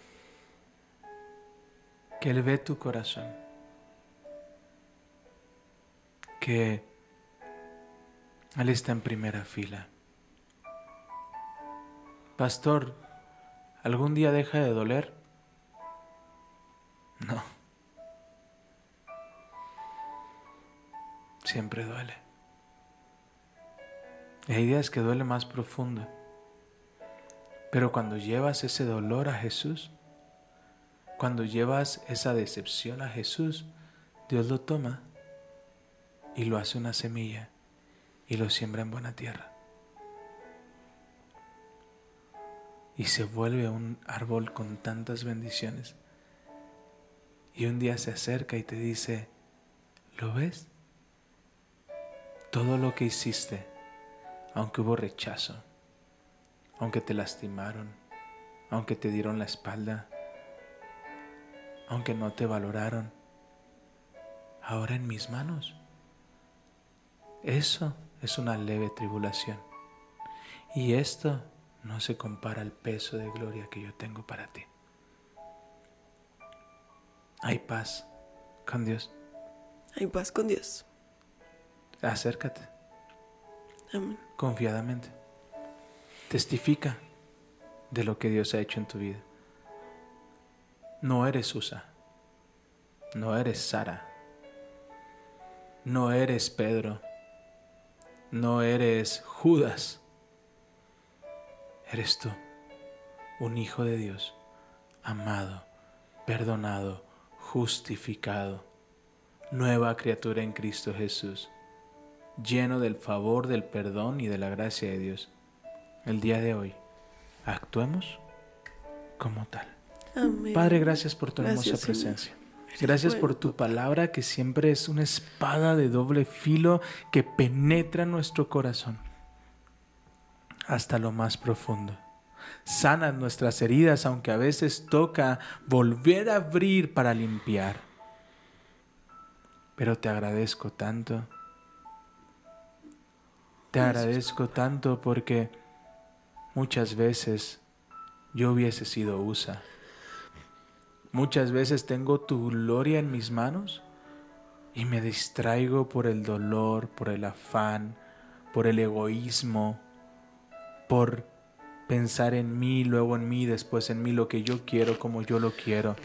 Speaker 4: que Él ve tu corazón, que Él está en primera fila. Pastor, ¿algún día deja de doler? No. Siempre duele. Y hay días que duele más profundo. Pero cuando llevas ese dolor a Jesús, cuando llevas esa decepción a Jesús, Dios lo toma y lo hace una semilla y lo siembra en buena tierra. Y se vuelve un árbol con tantas bendiciones. Y un día se acerca y te dice, ¿lo ves? Todo lo que hiciste, aunque hubo rechazo, aunque te lastimaron, aunque te dieron la espalda, aunque no te valoraron, ahora en mis manos. Eso es una leve tribulación. Y esto no se compara al peso de gloria que yo tengo para ti. Hay paz con Dios.
Speaker 3: Hay paz con Dios.
Speaker 4: Acércate.
Speaker 3: Amén.
Speaker 4: Confiadamente. Testifica de lo que Dios ha hecho en tu vida. No eres Susa. No eres Sara. No eres Pedro. No eres Judas. Eres tú, un hijo de Dios, amado, perdonado, justificado, nueva criatura en Cristo Jesús, lleno del favor, del perdón y de la gracia de Dios el día de hoy actuemos como tal.
Speaker 3: Amén.
Speaker 4: Padre, gracias por tu
Speaker 3: Gracias,
Speaker 4: hermosa presencia. Gracias por tu palabra que siempre es una espada de doble filo que penetra nuestro corazón hasta lo más profundo. Sanas nuestras heridas, aunque a veces toca volver a abrir para limpiar. Pero te agradezco tanto. Te agradezco tanto porque muchas veces yo hubiese sido USA. Muchas veces tengo tu gloria en mis manos y me distraigo por el dolor, por el afán, por el egoísmo, por pensar en mí, luego en mí, después en mí, lo que yo quiero, como yo lo quiero.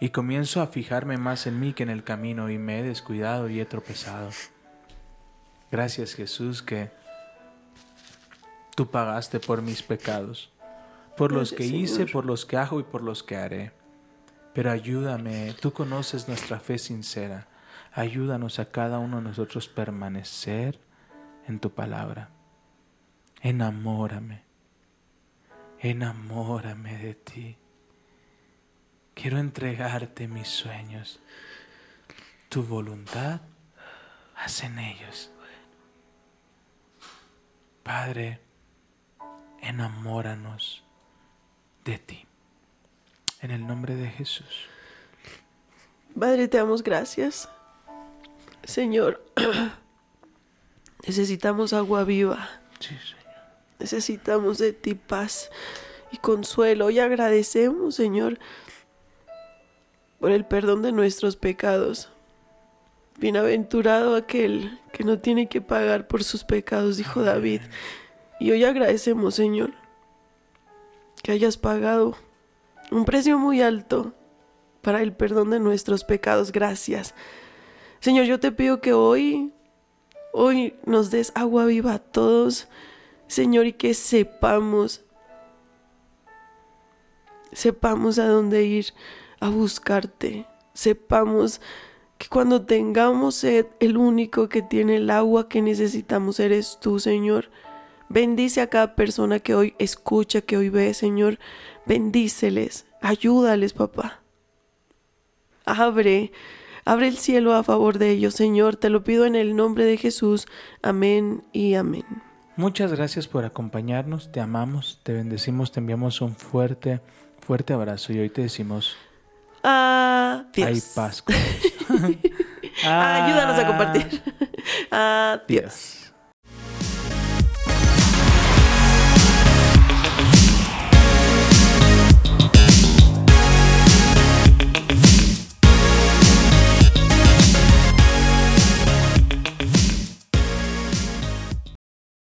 Speaker 4: Y comienzo a fijarme más en mí que en el camino y me he descuidado y he tropezado. Gracias Jesús que tú pagaste por mis pecados, por los que hice, por los que hago y por los que haré. Pero ayúdame, tú conoces nuestra fe sincera. Ayúdanos a cada uno de nosotros permanecer en tu palabra. Enamórame, enamórame de ti. Quiero entregarte mis sueños. Tu voluntad, haz en ellos. Padre, enamóranos de ti. En el nombre de Jesús.
Speaker 3: Padre, te damos gracias. Señor, [CLEARS THROAT] necesitamos agua viva.
Speaker 4: Sí, Señor.
Speaker 3: Necesitamos de ti paz y consuelo. Y agradecemos, Señor, por el perdón de nuestros pecados. Bienaventurado aquel que no tiene que pagar por sus pecados, dijo David. Y hoy agradecemos, Señor, que hayas pagado un precio muy alto para el perdón de nuestros pecados. Gracias. Señor, yo te pido que hoy, hoy nos des agua viva a todos, Señor, y que sepamos, sepamos a dónde ir a buscarte, sepamos que cuando tengamos sed, el único que tiene el agua que necesitamos eres tú, Señor. Bendice a cada persona que hoy escucha, que hoy ve, Señor. Bendíceles, ayúdales, papá. Abre, abre el cielo a favor de ellos, Señor. Te lo pido en el nombre de Jesús. Amén y amén.
Speaker 4: Muchas gracias por acompañarnos, te amamos, te bendecimos, te enviamos un fuerte, fuerte abrazo y hoy te decimos,
Speaker 3: Adiós.
Speaker 4: hay paz Dios.
Speaker 3: Ayúdanos a compartir. [LAUGHS]
Speaker 4: Adiós.